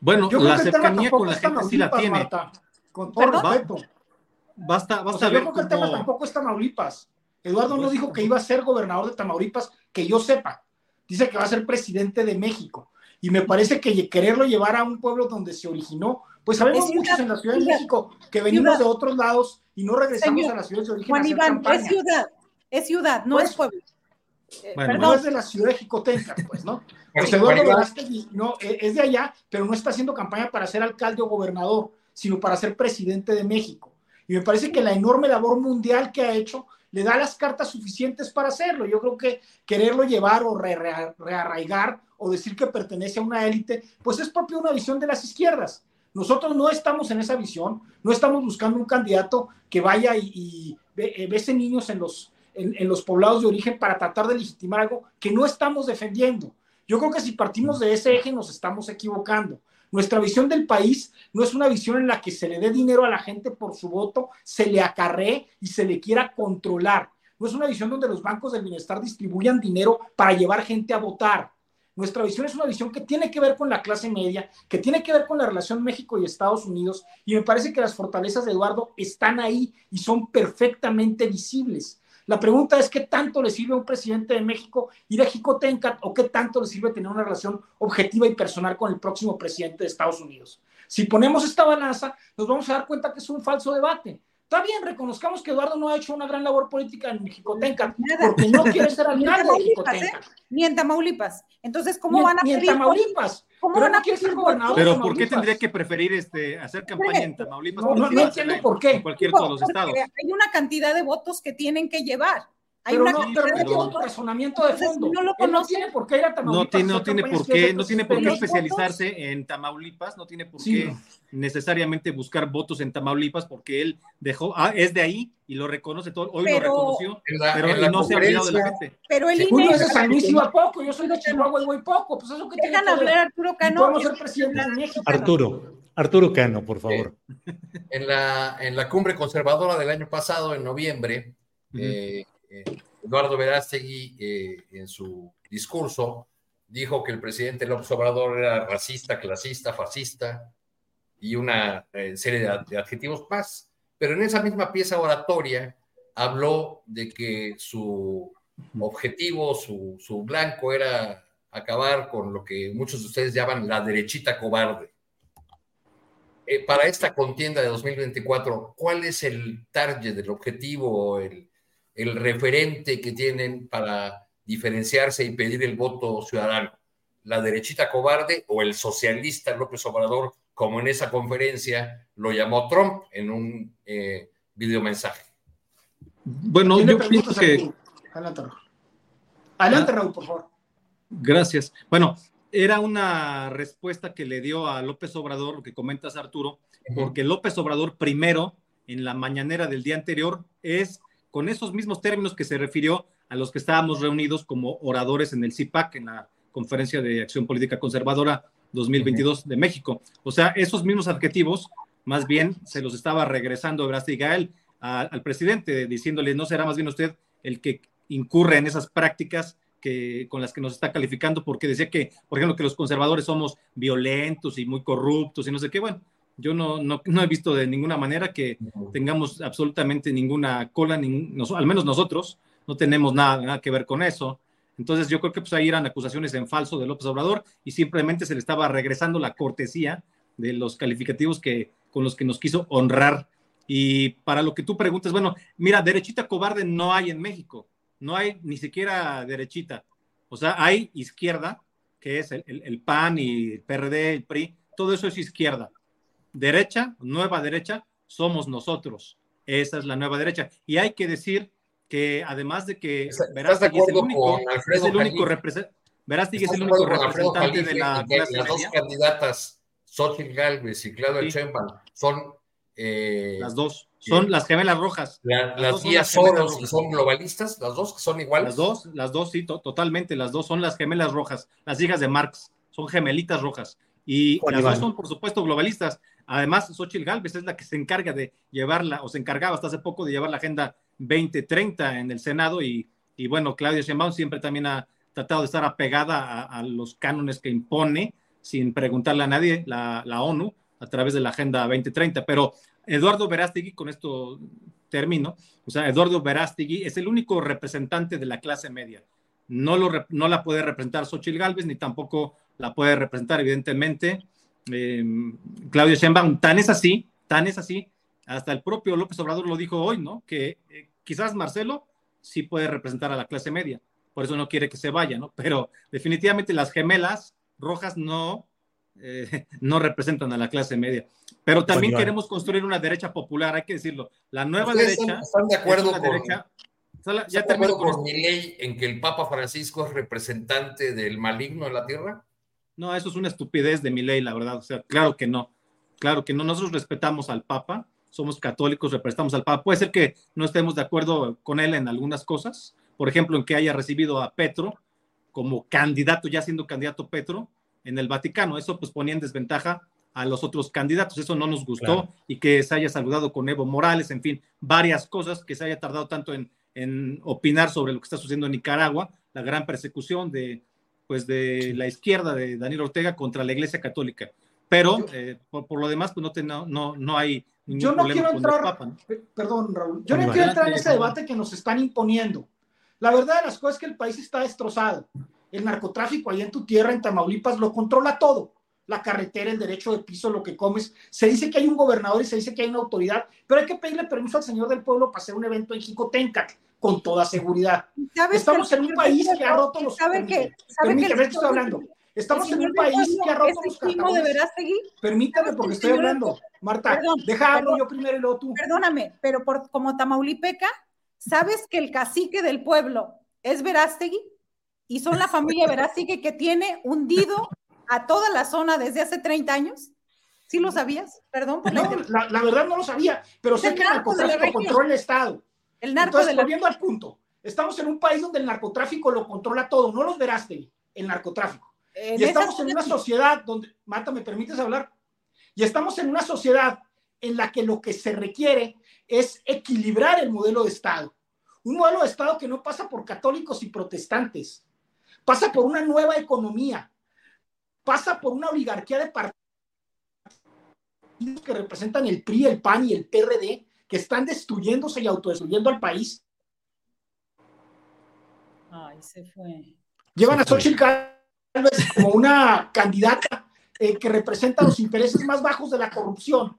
Bueno, yo la cercanía con la gente sí la tiene. con todo respeto. Basta, basta ver yo creo que el tema tampoco es Tamaulipas. Eduardo no dijo que iba a ser gobernador de Tamaulipas, que yo sepa. Dice que va a ser presidente de México. Y me parece que quererlo llevar a un pueblo donde se originó, pues sabemos muchos en la Ciudad de México que venimos de otros lados y no regresamos a la ciudad de origen. Juan Iván, es ciudad, es ciudad, no pues, es pueblo. Eh, no es de la ciudad de Jicotenca, pues, ¿no? <laughs> Pues Eduardo Velázquez no, e, es de allá, pero no está haciendo campaña para ser alcalde o gobernador, sino para ser presidente de México. Y me parece que la enorme labor mundial que ha hecho le da las cartas suficientes para hacerlo. Yo creo que quererlo llevar o rearraigar o decir que pertenece a una élite, pues es propio una visión de las izquierdas. Nosotros no estamos en esa visión, no estamos buscando un candidato que vaya y, y bese niños en los, en, los poblados de origen para tratar de legitimar algo que no estamos defendiendo. Yo creo que si partimos de ese eje nos estamos equivocando. Nuestra visión del país no es una visión en la que se le dé dinero a la gente por su voto, se le acarree y se le quiera controlar. No es una visión donde los bancos del bienestar distribuyan dinero para llevar gente a votar. Nuestra visión es una visión que tiene que ver con la clase media, que tiene que ver con la relación México y Estados Unidos, y me parece que las fortalezas de Eduardo están ahí y son perfectamente visibles. La pregunta es qué tanto le sirve a un presidente de México ir a Jicotencat o qué tanto le sirve tener una relación objetiva y personal con el próximo presidente de Estados Unidos. Si ponemos esta balanza, nos vamos a dar cuenta que es un falso debate. Está bien, reconozcamos que Eduardo no ha hecho una gran labor política en Jicotenca, porque no quiere ser alcalde de Jicotenca. ¿eh? Ni en Tamaulipas. Entonces, ¿cómo van a ni en Tamaulipas. ¿Cómo van a ser gobernador Pero ¿por qué tendría que preferir este, hacer campaña en Tamaulipas? No, no, entiendo por qué. En cualquier de los estados. Hay una cantidad de votos que tienen que llevar. Hay pero una no, pero no tiene otro razonamiento de fondo. No, lo no tiene por qué ir a Tamaulipas. No tiene, no tiene por qué, no tiene por qué especializarse en Tamaulipas, no tiene por qué necesariamente buscar votos en Tamaulipas porque él dejó, ah, es de ahí y lo reconoce todo, hoy lo reconoció, pero no se ha olvidado de la gente. Pero el INE... es de San Luis iba poco, yo soy de Chihuahua y voy poco, pues eso que Dejan hablar Arturo Cano. Podemos ser presidente de México. Arturo, Arturo Cano, por favor. en, la, en la cumbre conservadora del año pasado, en noviembre, eh, eh, Eduardo Verástegui, eh, en su discurso, dijo que el presidente López Obrador era racista, clasista, fascista y una eh, serie de, adjetivos más. Pero en esa misma pieza oratoria habló de que su objetivo, su, su blanco era acabar con lo que muchos de ustedes llaman la derechita cobarde. Eh, para esta contienda de 2024, ¿cuál es el target, el objetivo, el, el referente que tienen para diferenciarse y pedir el voto ciudadano, la derechita cobarde o el socialista López Obrador, como en esa conferencia lo llamó Trump en un eh, videomensaje. Bueno, yo pienso que... Adelante, Raúl. Adelante, Raúl, por favor. Gracias. Bueno, era una respuesta que le dio a López Obrador, lo que comentas, Arturo, porque López Obrador primero, en la mañanera del día anterior, es con esos mismos términos que se refirió a los que estábamos reunidos como oradores en el CIPAC, en la Conferencia de Acción Política Conservadora 2022 de México. O sea, esos mismos adjetivos, más bien se los estaba regresando Ebrasta y Gael al presidente, diciéndole, no será más bien usted el que incurre en esas prácticas que, con las que nos está calificando, porque decía que, por ejemplo, que los conservadores somos violentos y muy corruptos y no sé qué. Bueno, yo no, no, no, he visto de ninguna manera que tengamos absolutamente ninguna cola, al menos nosotros no tenemos nada, nada, que ver con eso. Entonces yo creo que pues ahí eran acusaciones en falso de López Obrador y simplemente se le estaba regresando la cortesía de los calificativos que, con los que nos quiso honrar. Y para lo que tú preguntas, bueno, mira, derechita cobarde no hay en México, no hay ni siquiera derechita. O sea, hay izquierda, que es el, el PAN y el PRD, el PRI, todo eso es izquierda derecha, nueva derecha, somos nosotros. Esa es la nueva derecha. Y hay que decir que además de que Verástegui es el único, es el único, es el único representante de la Las dos candidatas, Xochitl Galvez y Claudia sí. son Eh, las dos. Son las gemelas rojas. las tías Soros son globalistas, las dos que son iguales. Las dos, las dos, sí, totalmente. Las dos son las gemelas rojas, las hijas de Marx, son gemelitas rojas. Y las dos son, por supuesto, globalistas. Además, Xochitl Galvez es la que se encarga de llevarla, o se encargaba hasta hace poco de llevar la Agenda 2030 en el Senado. Y, y bueno, Claudia Sheinbaum siempre también ha tratado de estar apegada a, los cánones que impone, sin preguntarle a nadie, la, la ONU, a través de la Agenda 2030. Pero Eduardo Verástegui, con esto termino, o sea, Eduardo Verástegui es el único representante de la clase media. No, lo, no la puede representar Xochitl Galvez, ni tampoco la puede representar, evidentemente, eh, Claudio Sheinbaum. Tan es así, tan es así, hasta el propio López Obrador lo dijo hoy, ¿no? Que eh, quizás Marcelo sí puede representar a la clase media, por eso no quiere que se vaya, ¿no? Pero definitivamente las gemelas rojas no, eh, <laughs> no representan a la clase media. Pero también queremos construir una derecha popular, hay que decirlo. La nueva derecha. ¿Están de acuerdo con, derecha, ya de acuerdo con mi ley en que el Papa Francisco es representante del maligno en la tierra? No, eso es una estupidez de mi ley, la verdad. O sea, claro que no. Claro que no. Nosotros respetamos al Papa, somos católicos, representamos al Papa. Puede ser que no estemos de acuerdo con él en algunas cosas. Por ejemplo, en que haya recibido a Petro como candidato, ya siendo candidato Petro, en el Vaticano. Eso pues ponía en desventaja a los otros candidatos. Eso no nos gustó y que se haya saludado con Evo Morales, en fin, varias cosas que se haya tardado tanto en, en, opinar sobre lo que está sucediendo en Nicaragua, la gran persecución de, pues, de la izquierda de Daniel Ortega contra la Iglesia Católica. Pero eh, por, lo demás, pues no, no, no, hay ningún yo no quiero entrar, Perdón, Raúl, yo no quiero entrar en ese debate que nos están imponiendo. La verdad de las cosas es que el país está destrozado el narcotráfico allá en tu tierra, en Tamaulipas, lo controla todo. La carretera, el derecho de piso, lo que comes. Se dice que hay un gobernador y se dice que hay una autoridad, pero hay que pedirle permiso al señor del pueblo para hacer un evento en Jicotencac, con toda seguridad. Estamos en un país que ha roto los... ¿Sabe que, Permíteme, que estoy hablando. Estamos en un país que ha roto los seguir? Permítame, porque estoy hablando. Marta, deja hablo yo primero y luego tú. Perdóname, pero por, como Tamaulipeca, ¿sabes que el cacique del pueblo es Verástegui? y son la familia Verástegui que tiene hundido a toda la zona desde hace 30 años. ¿Sí lo sabías? Perdón por la, la, verdad no lo sabía, pero sé que el narcotráfico controla el Estado. El narco Entonces, volviendo al punto, estamos en un país donde el narcotráfico lo controla todo, no los Verástegui, el narcotráfico. y estamos en una sociedad donde, Marta, ¿me permites hablar? Y estamos en una sociedad en la que lo que se requiere es equilibrar el modelo de Estado. Un modelo de Estado que no pasa por católicos y protestantes, pasa por una nueva economía, pasa por una oligarquía de partidos que representan el PRI, el PAN y el PRD, que están destruyéndose y autodestruyendo al país. Ay, se fue. Llevan a Xochitl Gálvez como una <laughs> candidata eh, que representa los intereses más bajos de la corrupción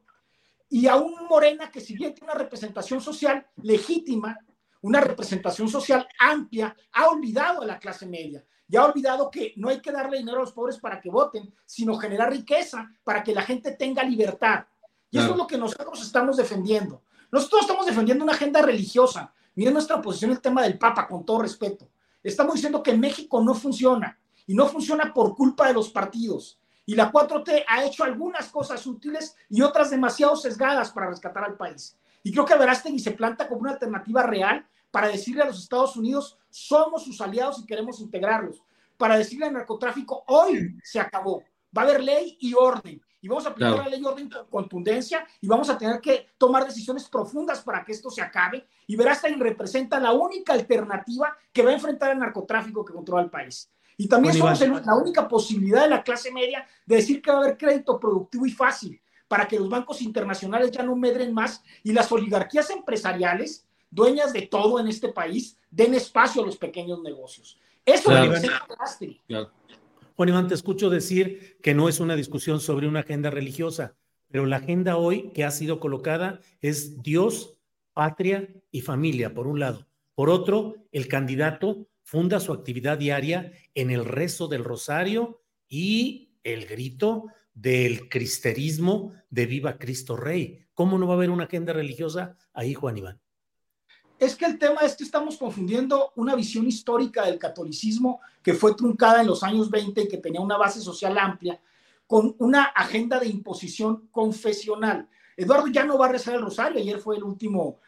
y a un Morena que si bien tiene una representación social legítima, una representación social amplia, ha olvidado a la clase media ya ha olvidado que no hay que darle dinero a los pobres para que voten, sino generar riqueza para que la gente tenga libertad. Y eso es lo que nosotros estamos defendiendo. Nosotros estamos defendiendo una agenda religiosa. Miren nuestra posición el tema del Papa, con todo respeto. Estamos diciendo que México no funciona y no funciona por culpa de los partidos. Y la 4T ha hecho algunas cosas útiles y otras demasiado sesgadas para rescatar al país. Y creo que Verástegui se planta como una alternativa real para decirle a los Estados Unidos, somos sus aliados y queremos integrarlos. Para decirle al narcotráfico, hoy se acabó. Va a haber ley y orden. Y vamos a aplicar la ley y orden con contundencia y vamos a tener que tomar decisiones profundas para que esto se acabe. Y Verástegui representa la única alternativa que va a enfrentar el narcotráfico que controla el país. Y también somos la única posibilidad de la clase media de decir que va a haber crédito productivo y fácil para que los bancos internacionales ya no medren más y las oligarquías empresariales dueñas de todo en este país, den espacio a los pequeños negocios. Eso claro. es claro. Juan Iván, te escucho decir que no es una discusión sobre una agenda religiosa, pero la agenda hoy que ha sido colocada es Dios, patria y familia, por un lado. Por otro, el candidato funda su actividad diaria en el rezo del rosario y el grito del cristerismo de Viva Cristo Rey. ¿Cómo no va a haber una agenda religiosa ahí, Juan Iván? Es que el tema es que estamos confundiendo una visión histórica del catolicismo que fue truncada en los años 20 y que tenía una base social amplia con una agenda de imposición confesional. Eduardo ya no va a rezar el rosario, ayer fue el último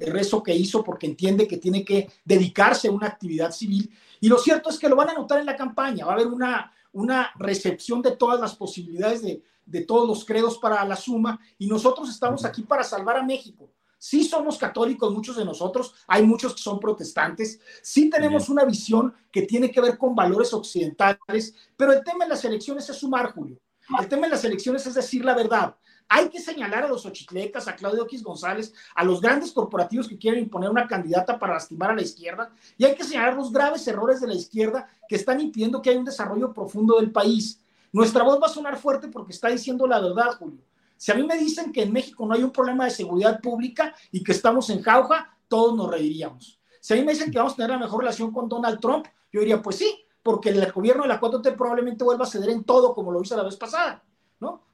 rezo que hizo porque entiende que tiene que dedicarse a una actividad civil. Y lo cierto es que lo van a notar en la campaña, va a haber una, una recepción de todas las posibilidades de, de todos los credos para la suma y nosotros estamos aquí para salvar a México. Sí somos católicos, muchos de nosotros, hay muchos que son protestantes, sí tenemos una visión que tiene que ver con valores occidentales, pero el tema de las elecciones es sumar, Julio. El tema de las elecciones es decir la verdad. Hay que señalar a los ochitlecas, a Claudio X González, a los grandes corporativos que quieren imponer una candidata para lastimar a la izquierda, y hay que señalar los graves errores de la izquierda que están impidiendo que haya un desarrollo profundo del país. Nuestra voz va a sonar fuerte porque está diciendo la verdad, Julio. Si a mí me dicen que en México no hay un problema de seguridad pública y que estamos en jauja, todos nos reiríamos. Si a mí me dicen que vamos a tener la mejor relación con Donald Trump, yo diría, pues sí, porque el gobierno de la 4T probablemente vuelva a ceder en todo como lo hizo la vez pasada.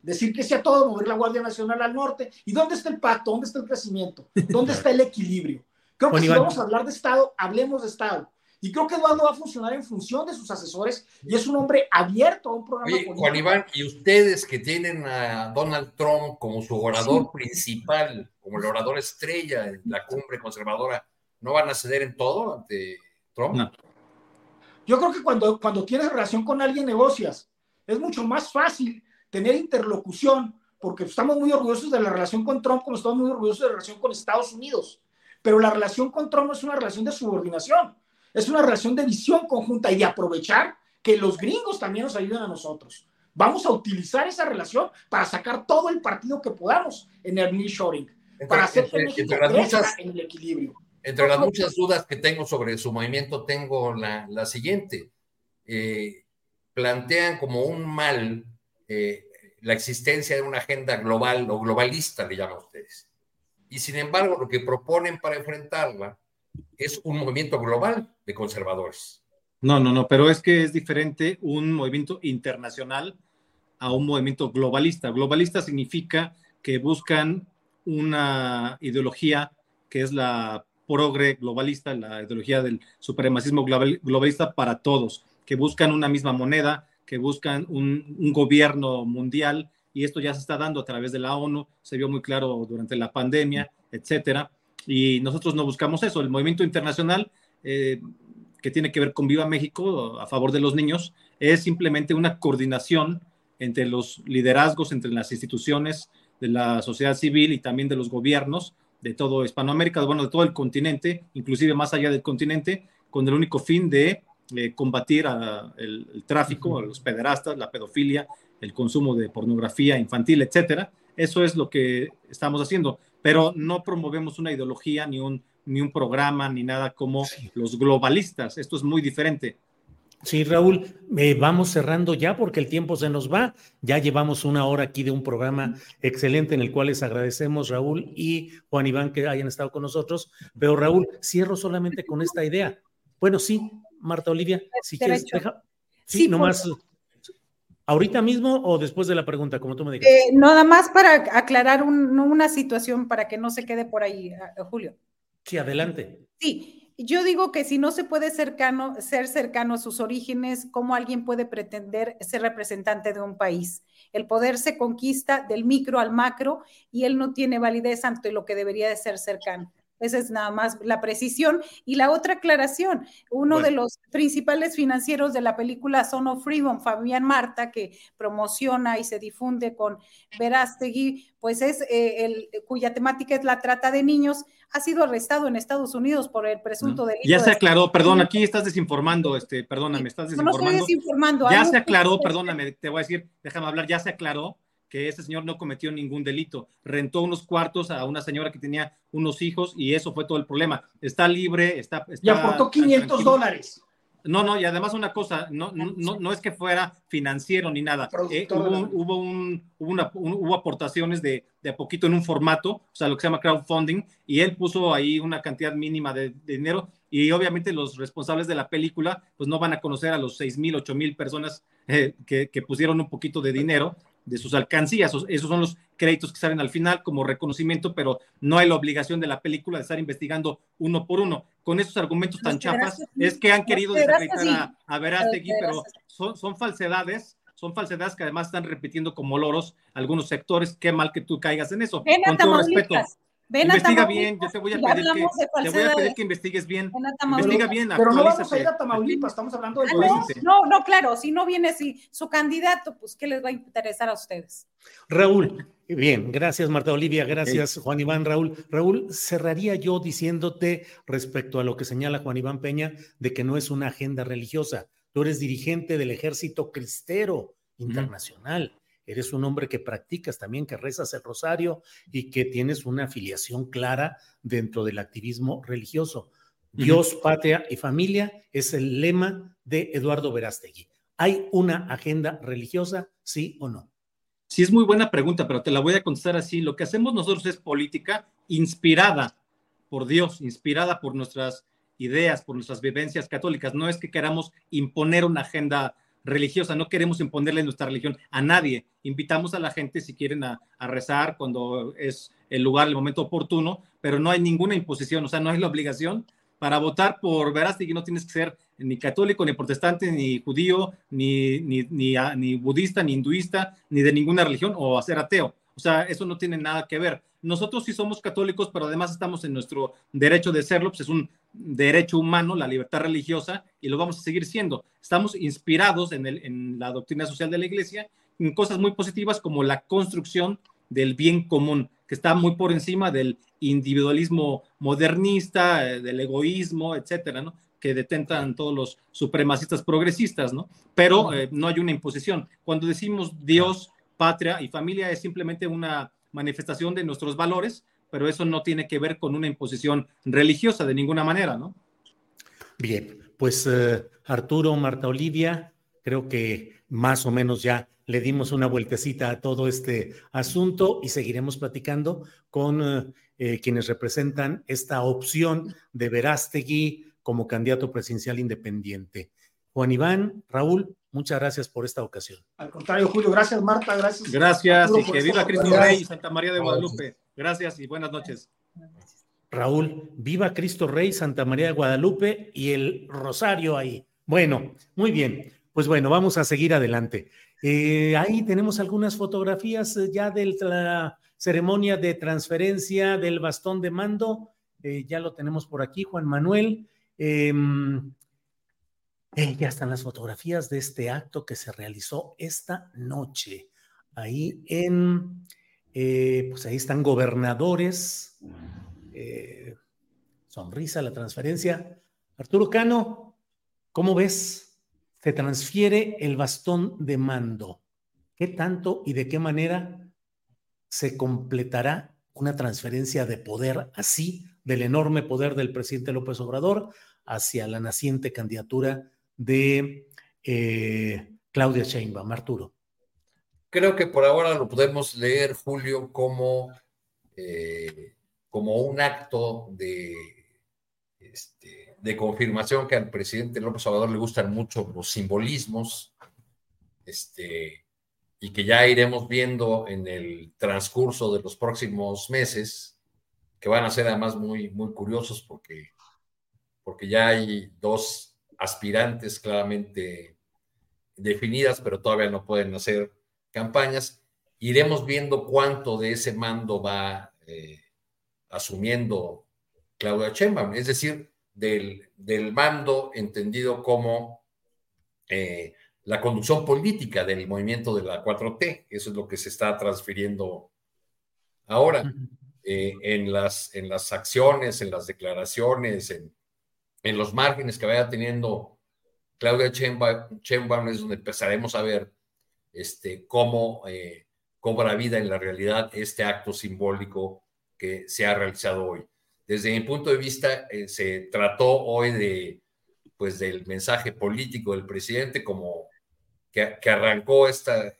Decir que sea todo, mover la Guardia Nacional al norte. ¿Y dónde está el pacto? ¿Dónde está el crecimiento? ¿Dónde está el equilibrio? Creo que si vamos a hablar de Estado, hablemos de Estado. Y creo que Eduardo va a funcionar en función de sus asesores y es un hombre abierto a un programa político. Juan Iván, y ustedes que tienen a Donald Trump como su orador principal, como el orador estrella en la cumbre conservadora, ¿no van a ceder en todo ante Trump? Yo creo que cuando, cuando tienes relación con alguien negocias. Es mucho más fácil tener interlocución, porque estamos muy orgullosos de la relación con Trump, como estamos muy orgullosos de la relación con Estados Unidos. Pero la relación con Trump no es una relación de subordinación, es una relación de visión conjunta y de aprovechar que los gringos también nos ayuden a nosotros. Vamos a utilizar esa relación para sacar todo el partido que podamos en el nearshoring, para hacer que México muchas, en el equilibrio. Entre las muchas dudas que tengo sobre su movimiento, tengo la, la siguiente. Eh, plantean como un mal eh, la existencia de una agenda global o globalista, le llaman ustedes. Y sin embargo, lo que proponen para enfrentarla es un movimiento global de conservadores. No, no, no, pero es que es diferente un movimiento internacional a un movimiento globalista. Globalista significa que buscan una ideología que es la progre globalista, la ideología del supremacismo globalista para todos, que buscan una misma moneda, que buscan un, gobierno mundial y esto ya se está dando a través de la ONU, se vio muy claro durante la pandemia, etcétera. Y nosotros no buscamos eso. El movimiento internacional eh, que tiene que ver con Viva México a favor de los niños es simplemente una coordinación entre los liderazgos, entre las instituciones de la sociedad civil y también de los gobiernos de todo Hispanoamérica, bueno, de todo el continente, inclusive más allá del continente, con el único fin de eh, combatir el, tráfico, los pederastas, la pedofilia, el consumo de pornografía infantil, etcétera. Eso es lo que estamos haciendo, pero no promovemos una ideología ni un, ni un programa ni nada como los globalistas. Esto es muy diferente. Sí, Raúl, eh, vamos cerrando ya porque el tiempo se nos va. Ya llevamos una hora aquí de un programa excelente en el cual les agradecemos, Raúl y Juan Iván, que hayan estado con nosotros. Pero Raúl, cierro solamente con esta idea. Bueno, sí, Marta Olivia, si quieres, deja, sí, nomás. ¿Ahorita mismo o después de la pregunta, como tú me digas? Eh, nada más para aclarar una situación para que no se quede por ahí, Julio. Sí, adelante. Sí, yo digo que si no se puede cercano, ser cercano a sus orígenes, ¿cómo alguien puede pretender ser representante de un país? El poder se conquista del micro al macro y él no tiene validez ante lo que debería de ser cercano. Esa es nada más la precisión. Y la otra aclaración, uno de los principales financieros de la película Son of Freedom, Fabián Marta, que promociona y se difunde con Verástegui, pues es eh, el cuya temática es la trata de niños, ha sido arrestado en Estados Unidos por el presunto delito. Ya se aclaró, perdón, aquí estás desinformando, este, perdóname, estás desinformando. No, estoy desinformando. Ya se aclaró, perdóname, te voy a decir, déjame hablar, ya se aclaró que ese señor no cometió ningún delito. Rentó unos cuartos a una señora que tenía unos hijos y eso fue todo el problema. Está libre, está... está y aportó 500 dólares. No, no, y además una cosa, no, no, no es que fuera financiero ni nada. Eh, hubo, hubo, un, una, hubo aportaciones de, de, a poquito en un formato, o sea, lo que se llama crowdfunding, y él puso ahí una cantidad mínima de, dinero, y obviamente los responsables de la película, pues no van a conocer a los seis mil, ocho mil personas eh, que, que pusieron un poquito de dinero, de sus alcancías. Esos son los créditos que salen al final como reconocimiento, pero no hay la obligación de la película de estar investigando uno por uno. Con esos argumentos tan chafas, es que han querido desacreditar a, a Verástegui, pero son, son falsedades son falsedades que además están repitiendo como loros algunos sectores. Qué mal que tú caigas en eso. Ven a Con todo respeto. Ven a Investiga Tamaulipas. bien, yo te voy a Ya pedir que, hablamos de te voy a pedir que investigues bien. Ven a Tamaulipas. Investiga bien, Pero no vamos a ir a Tamaulipas, estamos hablando del Ah, no, no, no, claro, si no viene si su candidato, pues ¿qué les va a interesar a ustedes? Raúl, bien, gracias Marta Olivia, gracias Juan Iván Raúl. Raúl, cerraría yo diciéndote respecto a lo que señala Juan Iván Peña de que no es una agenda religiosa. Tú eres dirigente del ejército cristero internacional. Eres un hombre que practicas también, que rezas el rosario y que tienes una afiliación clara dentro del activismo religioso. Dios, patria y familia es el lema de Eduardo Verástegui. ¿Hay una agenda religiosa, sí o no? Sí, es muy buena pregunta, pero te la voy a contestar así. Lo que hacemos nosotros es política inspirada por Dios, inspirada por nuestras ideas, por nuestras vivencias católicas. No es que queramos imponer una agenda religiosa, no queremos imponerle nuestra religión a nadie. Invitamos a la gente si quieren a, rezar cuando es el lugar, el momento oportuno, pero no hay ninguna imposición, o sea, no hay la obligación. Para votar por Verástegui no tienes que ser ni católico, ni protestante, ni judío, ni, ni, ni, a- ni budista, ni hinduista, ni de ninguna religión, o a ser ateo. O sea, eso no tiene nada que ver. Nosotros sí somos católicos, pero además estamos en nuestro derecho de serlo, pues es un derecho humano, la libertad religiosa, y lo vamos a seguir siendo. Estamos inspirados en, el, en la doctrina social de la Iglesia, en cosas muy positivas como la construcción del bien común, que está muy por encima del individualismo modernista, eh, del egoísmo, etcétera, ¿no? que detentan todos los supremacistas progresistas, ¿no? Pero eh, no hay una imposición. Cuando decimos Dios, patria y familia es simplemente una manifestación de nuestros valores, pero eso no tiene que ver con una imposición religiosa de ninguna manera, ¿no? Bien, pues eh, Arturo, Marta Olivia, creo que más o menos ya le dimos una vueltecita a todo este asunto y seguiremos platicando con eh, eh, quienes representan esta opción de Verástegui como candidato presidencial independiente. Juan Iván, Raúl, muchas gracias por esta ocasión. Al contrario, Julio, gracias Marta, gracias. Gracias Arturo, y que viva Cristo. Rey y Santa María de Guadalupe. Gracias y buenas noches. Raúl, viva Cristo Rey, Santa María de Guadalupe y el rosario ahí. Bueno, muy bien. Pues bueno, vamos a seguir adelante. Eh, ahí tenemos algunas fotografías eh, ya de la ceremonia de transferencia del bastón de mando. Eh, ya lo tenemos por aquí, Juan Manuel. Em, eh, ya están las fotografías de este acto que se realizó esta noche. Ahí en, eh, pues ahí están gobernadores. eh, sonrisa la transferencia. Arturo Cano, ¿cómo ves? Se transfiere el bastón de mando. ¿Qué tanto y de qué manera se completará una transferencia de poder así, del enorme poder del presidente López Obrador, hacia la naciente candidatura de eh, Claudia Sheinbaum? Arturo. Creo que por ahora lo podemos leer, Julio, como, eh, como un acto de, este, de confirmación que al presidente López Obrador le gustan mucho los simbolismos, este, y que ya iremos viendo en el transcurso de los próximos meses, que van a ser además muy, muy curiosos porque, porque ya hay dos aspirantes claramente definidas, pero todavía no pueden hacer campañas. Iremos viendo cuánto de ese mando va eh, asumiendo Claudia Sheinbaum, es decir, del, del mando entendido como eh, la conducción política del movimiento de la 4T. Eso es lo que se está transfiriendo ahora. Eh, en, las, en las acciones, en las declaraciones, en, en los márgenes que vaya teniendo Claudia Sheinbaum, es donde empezaremos a ver este, cómo eh, cobra vida en la realidad este acto simbólico que se ha realizado hoy. Desde mi punto de vista, eh, se trató hoy de, pues, del mensaje político del presidente como que, que arrancó esta,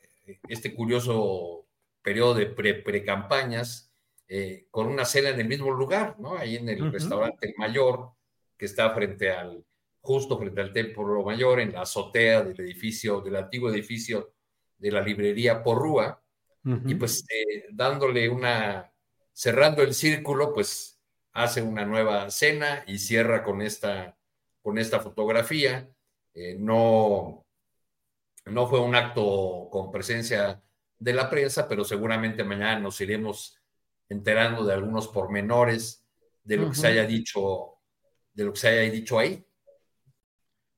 este curioso periodo de pre-campañas eh, con una cena en el mismo lugar, ¿no? Ahí en el uh -huh. restaurante El Mayor, que está frente al, justo frente al Templo Mayor, en la azotea del edificio, del antiguo edificio de la librería Porrúa, uh -huh. y pues eh, dándole una, cerrando el círculo, pues hace una nueva cena y cierra con esta, con esta fotografía. Eh, no, no fue un acto con presencia de la prensa, pero seguramente mañana nos iremos enterando de algunos pormenores de lo que se haya dicho, de lo que se haya dicho ahí.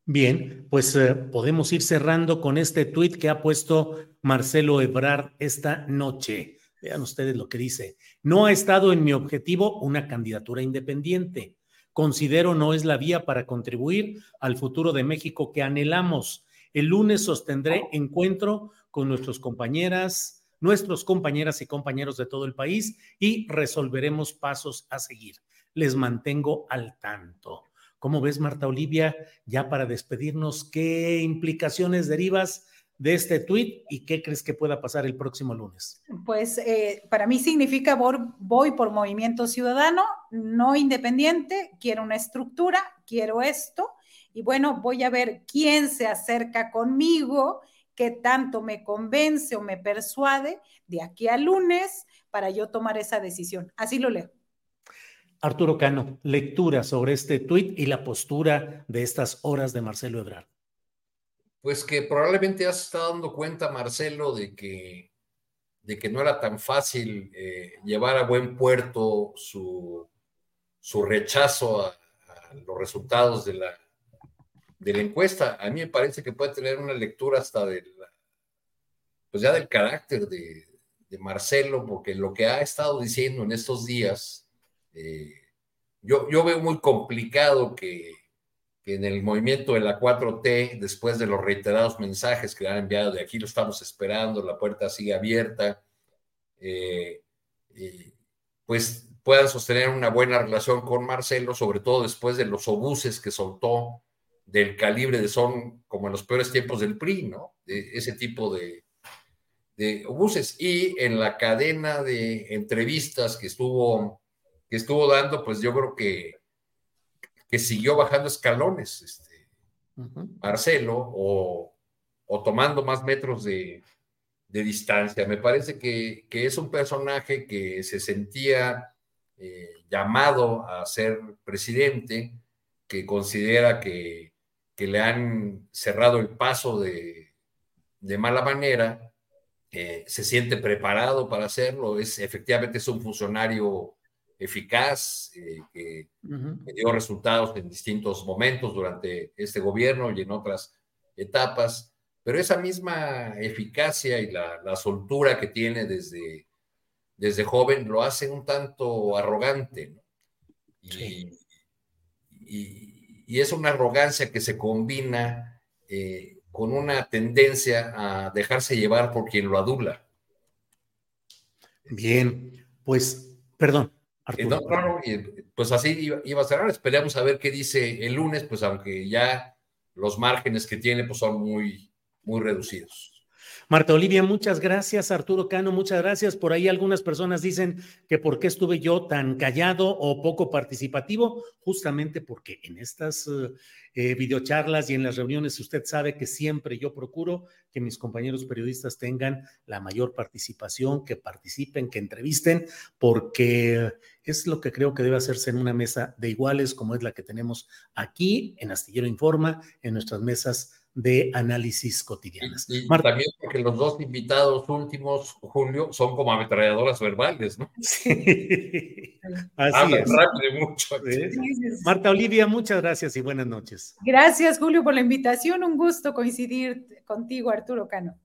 Bien, pues eh, podemos ir cerrando con este tuit que ha puesto Marcelo Ebrard esta noche. Vean ustedes lo que dice. No ha estado en mi objetivo una candidatura independiente. Considero no es la vía para contribuir al futuro de México que anhelamos. El lunes sostendré encuentro con nuestros compañeras, nuestros compañeras y compañeros de todo el país y resolveremos pasos a seguir. Les mantengo al tanto. ¿Cómo ves, Marta Olivia? Ya para despedirnos, ¿qué implicaciones derivas de este tuit y qué crees que pueda pasar el próximo lunes? Pues eh, para mí significa voy por movimiento ciudadano, no independiente, quiero una estructura, quiero esto, y bueno, voy a ver quién se acerca conmigo, qué tanto me convence o me persuade de aquí al lunes para yo tomar esa decisión. Así lo leo. Arturo Cano, lectura sobre este tuit y la postura de estas horas de Marcelo Ebrard. Pues que probablemente has estado dando cuenta, Marcelo, de que, de que no era tan fácil eh, llevar a buen puerto su, su rechazo a, los resultados de la, de la encuesta. A mí me parece que puede tener una lectura hasta de pues ya del carácter de, de Marcelo, porque lo que ha estado diciendo en estos días eh, yo, yo veo muy complicado que, en el movimiento de la 4T, después de los reiterados mensajes que han enviado de aquí lo estamos esperando, la puerta sigue abierta, eh, pues puedan sostener una buena relación con Marcelo, sobre todo después de los obuses que soltó del calibre de son como en los peores tiempos del PRI, ¿no? Ese tipo de obuses. Y en la cadena de entrevistas que estuvo que estuvo dando, pues yo creo que, que siguió bajando escalones, este, Marcelo, o, tomando más metros de, distancia. Me parece que, es un personaje que se sentía eh, llamado a ser presidente, que considera que, le han cerrado el paso de, mala manera, eh, se siente preparado para hacerlo, es efectivamente es un funcionario eficaz, eh, que, dio resultados en distintos momentos durante este gobierno y en otras etapas, pero esa misma eficacia y la, soltura que tiene desde, desde joven lo hace un tanto arrogante. Y, y, es una arrogancia que se combina eh, con una tendencia a dejarse llevar por quien lo adula. Bien, pues, perdón. No, pues así iba, a cerrar. Esperemos a ver qué dice el lunes, pues aunque ya los márgenes que tiene pues son muy, muy reducidos. Marta Olivia, muchas gracias. Arturo Cano, muchas gracias. Por ahí algunas personas dicen que por qué estuve yo tan callado o poco participativo, justamente porque en estas eh, eh, videocharlas y en las reuniones usted sabe que siempre yo procuro que mis compañeros periodistas tengan la mayor participación, que participen, que entrevisten, porque es lo que creo que debe hacerse en una mesa de iguales como es la que tenemos aquí en Astillero Informa, en nuestras mesas de análisis cotidianas. Y, también porque los dos invitados últimos, Julio, son como ametralladoras verbales, ¿no? Sí, <laughs> así es. rápido mucho. Marta Olivia, muchas gracias y buenas noches. Gracias, Julio, por la invitación. Un gusto coincidir contigo, Arturo Cano.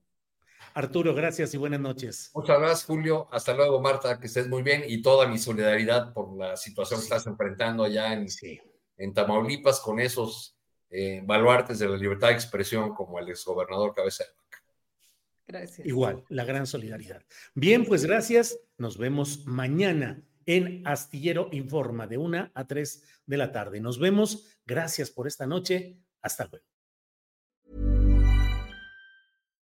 Arturo, gracias y buenas noches. Muchas gracias, Julio. Hasta luego, Marta, que estés muy bien y toda mi solidaridad por la situación que estás enfrentando allá en, en Tamaulipas con esos eh, baluartes de la libertad de expresión como el exgobernador Cabeza de Vaca. Gracias. Igual, la gran solidaridad. Bien, pues gracias. Nos vemos mañana en Astillero Informa de una a 3 de la tarde. Nos vemos. Gracias por esta noche. Hasta luego.